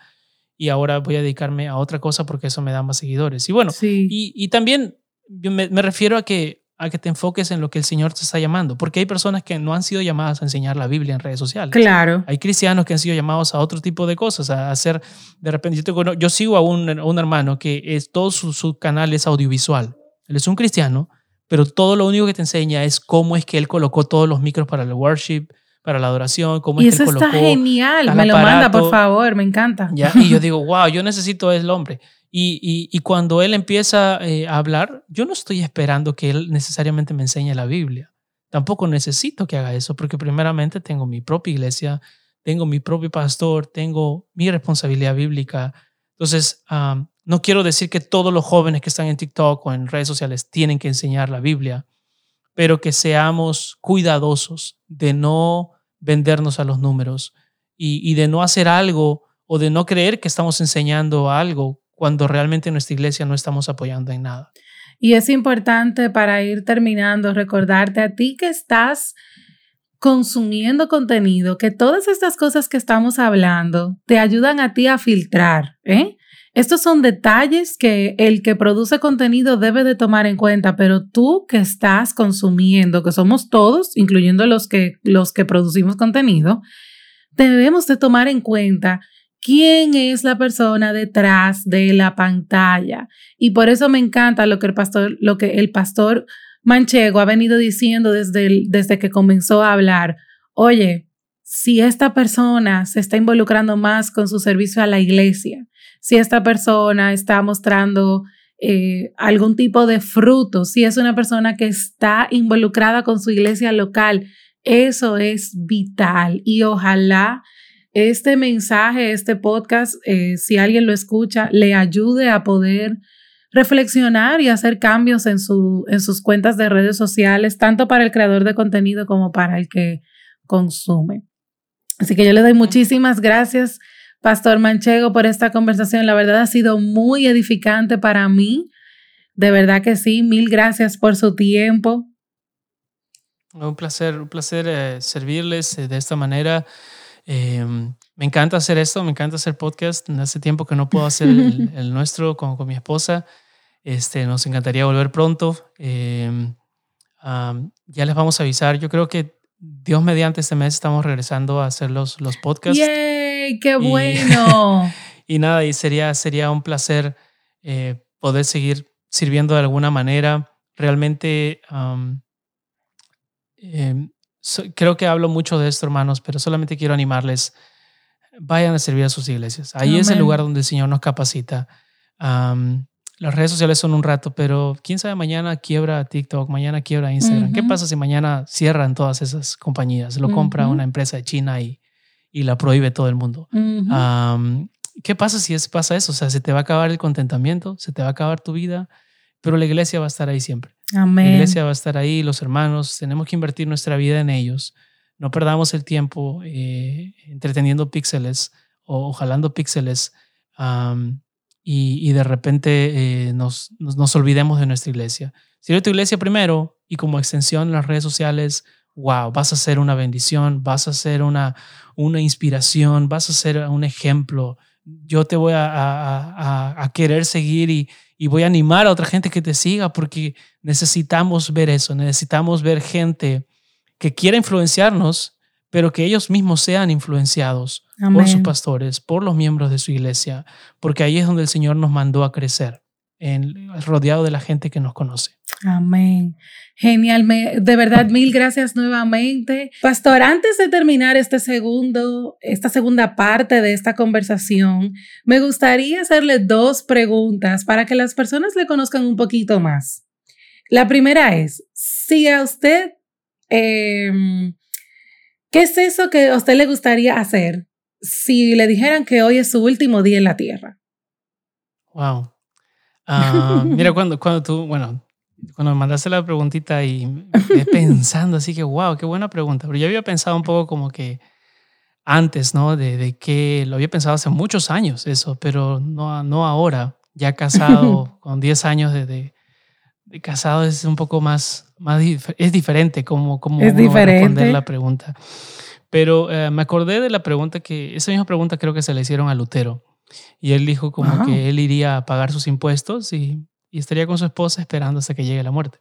y ahora voy a dedicarme a otra cosa porque eso me da más seguidores. Y bueno, y, y, también me, me, refiero a que, a que te enfoques en lo que el Señor te está llamando, porque hay personas que no han sido llamadas a enseñar la Biblia en redes sociales. Claro. Hay cristianos que han sido llamados a otro tipo de cosas, a hacer, de repente, yo, yo sigo a un, a un hermano que es, todo su, su canal es audiovisual. Él es un cristiano, pero todo lo único que te enseña es cómo es que él colocó todos los micros para el worship, para la adoración, cómo y es que eso él está colocó genial. Me lo manda, por aparato. favor, me encanta. ¿ya? Y yo [laughs] digo, wow, yo necesito el hombre. Y, y, y cuando él empieza eh, a hablar, yo no estoy esperando que él necesariamente me enseñe la Biblia. Tampoco necesito que haga eso, porque primeramente tengo mi propia iglesia, tengo mi propio pastor, tengo mi responsabilidad bíblica. Entonces, um, no quiero decir que todos los jóvenes que están en TikTok o en redes sociales tienen que enseñar la Biblia, pero que seamos cuidadosos de no vendernos a los números y, de no hacer algo o de no creer que estamos enseñando algo cuando realmente en nuestra iglesia no estamos apoyando en nada. Y es importante para ir terminando recordarte a ti que estás consumiendo contenido, que todas estas cosas que estamos hablando te ayudan a ti a filtrar. ¿eh? Estos son detalles que el que produce contenido debe de tomar en cuenta, pero tú que estás consumiendo, que somos todos, incluyendo los que, los que producimos contenido, debemos de tomar en cuenta quién es la persona detrás de la pantalla. Y por eso me encanta lo que el pastor, lo que el pastor Manchego ha venido diciendo desde, desde que comenzó a hablar. Oye, si esta persona se está involucrando más con su servicio a la iglesia, si esta persona está mostrando eh, algún tipo de fruto, si es una persona que está involucrada con su iglesia local, eso es vital y ojalá este mensaje, este podcast, eh, si alguien lo escucha, le ayude a poder reflexionar y hacer cambios en, su, en sus cuentas de redes sociales, tanto para el creador de contenido como para el que consume. Así que yo le doy muchísimas gracias, Pastor Manchego, por esta conversación. La verdad ha sido muy edificante para mí. De verdad que sí. Mil gracias por su tiempo. Un placer, un placer eh, servirles eh, de esta manera. Eh, me encanta hacer esto, me encanta hacer podcast. Hace tiempo que no puedo hacer el, [laughs] el nuestro con, con, mi esposa. Este, nos encantaría volver pronto. Um, ya les vamos a avisar. Yo creo que Dios mediante este mes estamos regresando a hacer los, los podcasts. ¡Yay! ¡Qué bueno! Y, [laughs] y nada, y sería, sería un placer eh, poder seguir sirviendo de alguna manera. Realmente um, eh, so, creo que hablo mucho de esto, hermanos, pero solamente quiero animarles. Vayan a servir a sus iglesias. Ahí Amen. es el lugar donde el Señor nos capacita. Um, las redes sociales son un rato, pero quién sabe, mañana quiebra TikTok, mañana quiebra Instagram. Uh -huh. ¿Qué pasa si mañana cierran todas esas compañías? Lo uh -huh. compra una empresa de China y, y, la prohíbe todo el mundo. Uh -huh. um, ¿Qué pasa si es, pasa eso? O sea, se te va a acabar el contentamiento, se te va a acabar tu vida, pero la iglesia va a estar ahí siempre. Amén. La iglesia va a estar ahí, los hermanos, tenemos que invertir nuestra vida en ellos. No perdamos el tiempo eh, entreteniendo píxeles o, o jalando píxeles. Um, y, y, de repente eh, nos, nos, nos, olvidemos de nuestra iglesia. Sirve tu iglesia primero y como extensión en las redes sociales, wow, vas a ser una bendición, vas a ser una, una inspiración, vas a ser un ejemplo. Yo te voy a, a, a, a querer seguir y, y voy a animar a otra gente que te siga porque necesitamos ver eso, necesitamos ver gente que quiera influenciarnos, pero que ellos mismos sean influenciados Amén. por sus pastores, por los miembros de su iglesia, porque ahí es donde el Señor nos mandó a crecer, en, rodeado de la gente que nos conoce. Amén. Genial. De verdad, mil gracias nuevamente. Pastor, antes de terminar este segundo, esta segunda parte de esta conversación, me gustaría hacerle dos preguntas para que las personas le conozcan un poquito más. La primera es, si a usted, eh, ¿qué es eso que a usted le gustaría hacer si le dijeran que hoy es su último día en la tierra? Wow. Uh, mira, cuando, cuando tú, bueno, cuando me mandaste la preguntita y me pensando así que, wow, qué buena pregunta. Pero yo había pensado un poco como que antes, ¿no? De, de que lo había pensado hace muchos años eso, pero no, no ahora. Ya casado, [laughs] con 10 años de, de, de, casado es un poco más, más es diferente como, como es diferente. responder la pregunta. Pero eh, me acordé de la pregunta que, esa misma pregunta creo que se le hicieron a Lutero. Y él dijo como Ajá. que él iría a pagar sus impuestos y, y, estaría con su esposa esperando hasta que llegue la muerte.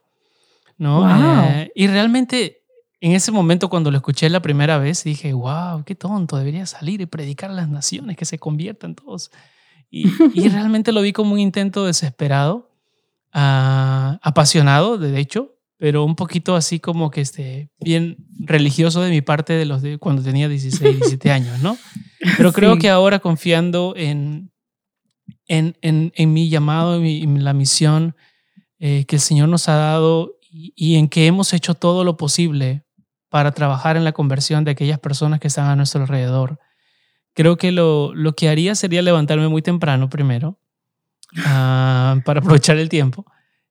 ¿no? Wow. Eh, y realmente en ese momento cuando lo escuché la primera vez dije, wow, qué tonto, debería salir y predicar a las naciones, que se conviertan todos. Y, [laughs] y realmente lo vi como un intento desesperado, uh, apasionado, de hecho, pero un poquito así como que este, bien religioso de mi parte de los de cuando tenía 16, 17 [laughs] años, ¿no? Pero creo que ahora confiando en, en, en, en mi llamado, en, la misión eh, que el Señor nos ha dado y, y en que hemos hecho todo lo posible para trabajar en la conversión de aquellas personas que están a nuestro alrededor. Creo que lo, lo que haría sería levantarme muy temprano primero uh, [laughs] para aprovechar el tiempo.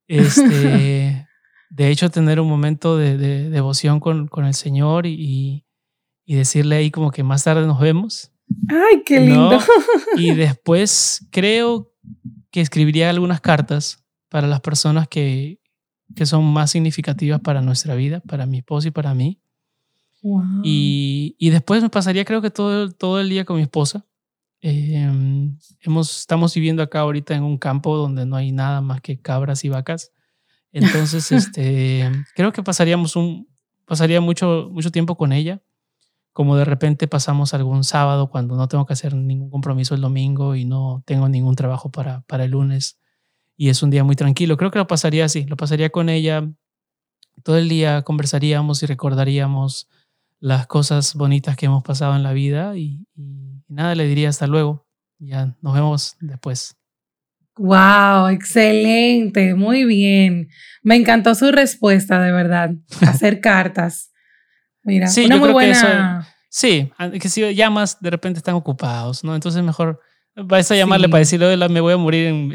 Este, [laughs] de hecho, tener un momento de, de devoción con, con, el Señor y, y, decirle ahí como que más tarde nos vemos. Ay, qué lindo. Y [laughs] después creo que escribiría algunas cartas para las personas que, que son más significativas para nuestra vida, para mi esposo y para mí. Y, y, después me pasaría creo que todo, todo el día con mi esposa. Eh, hemos, estamos viviendo acá ahorita en un campo donde no hay nada más que cabras y vacas. Entonces, [laughs] este, creo que pasaríamos un, pasaría mucho, mucho tiempo con ella. Como de repente pasamos algún sábado cuando no tengo que hacer ningún compromiso el domingo y no tengo ningún trabajo para, para el lunes. Y es un día muy tranquilo. Creo que lo pasaría así. Lo pasaría con ella todo el día, conversaríamos y recordaríamos las cosas bonitas que hemos pasado en la vida y, nada, le diría hasta luego. Ya nos vemos después. Wow, excelente, muy bien. Me encantó su respuesta, de verdad. Hacer cartas. Mira, sí, una muy buena. sí, que si llamas, de repente están ocupados, ¿no? Entonces mejor Vas a llamarle para decirle, me voy a morir en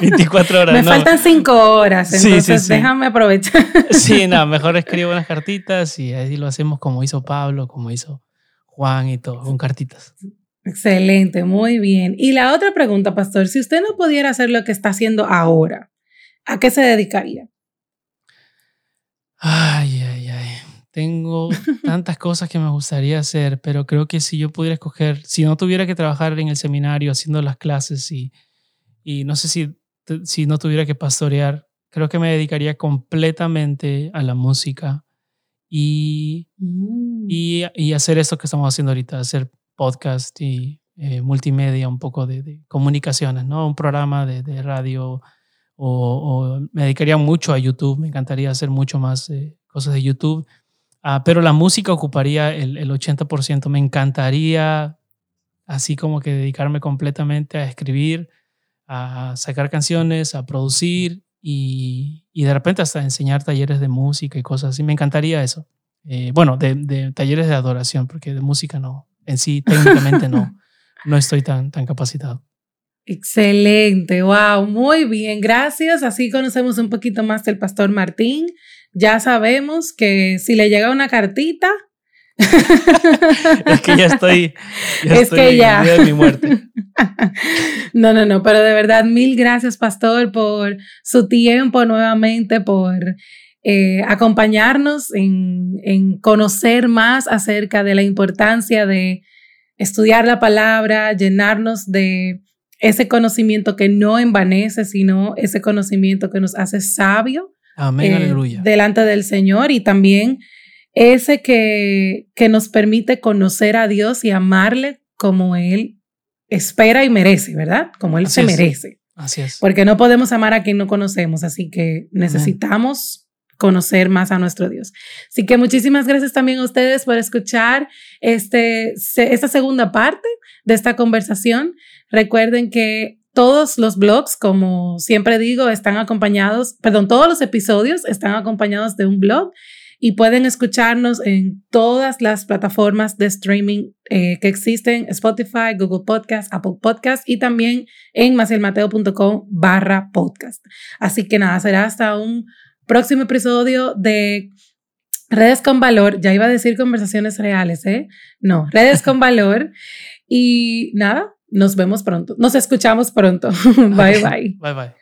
24 [laughs] horas. me faltan 5 horas, entonces déjame aprovechar. [laughs] sí, no, mejor escribo unas cartitas y ahí lo hacemos como hizo Pablo, como hizo Juan y todo, con cartitas. Excelente, muy bien. Y la otra pregunta, pastor, si usted no pudiera hacer lo que está haciendo ahora, ¿a qué se dedicaría? Ay, tengo tantas cosas que me gustaría hacer, pero creo que si yo pudiera escoger, si no tuviera que trabajar en el seminario haciendo las clases y, y no sé si, si no tuviera que pastorear, creo que me dedicaría completamente a la música y, mm. y, y, hacer esto que estamos haciendo ahorita, hacer podcast y eh, multimedia, un poco de, comunicaciones, ¿no? Un programa de, de radio o, o, me dedicaría mucho a YouTube, me encantaría hacer mucho más eh, cosas de YouTube Ah, pero la música ocuparía el, el 80%. Me encantaría así como que dedicarme completamente a escribir, a sacar canciones, a producir y, y, de repente hasta enseñar talleres de música y cosas así. Me encantaría eso. Eh, bueno, de, de, talleres de adoración, porque de música no, en sí [laughs] técnicamente no, no estoy tan, tan capacitado. Excelente, wow, muy bien, gracias. Así conocemos un poquito más del pastor Martín ya sabemos que si le llega una cartita... es que ya estoy, [laughs] es que ya. de mi muerte. [laughs] no, no, no, pero de verdad, mil gracias, pastor, por su tiempo nuevamente, por eh, acompañarnos en, en conocer más acerca de la importancia de estudiar la palabra, llenarnos de ese conocimiento que no envanece, sino ese conocimiento que nos hace sabio Amén, eh, aleluya. Delante del Señor y también ese que, que nos permite conocer a Dios y amarle como Él espera y merece, ¿verdad? Como Él se merece. Así es. Porque no podemos amar a quien no conocemos, así que necesitamos conocer más a nuestro Dios. Así que muchísimas gracias también a ustedes por escuchar este, esta segunda parte de esta conversación. Recuerden que todos los blogs, como siempre digo, están acompañados, perdón, todos los episodios están acompañados de un blog y pueden escucharnos en todas las plataformas de streaming eh, que existen, Spotify, Google Podcast, Apple Podcast y también en macielmateo.com barra podcast. Así que nada, será hasta un próximo episodio de Redes con Valor. Ya iba a decir conversaciones reales, ¿eh? No, Redes con [laughs] Valor. Y nada, nos vemos pronto. Nos escuchamos pronto. [laughs] bye bye. Bye bye.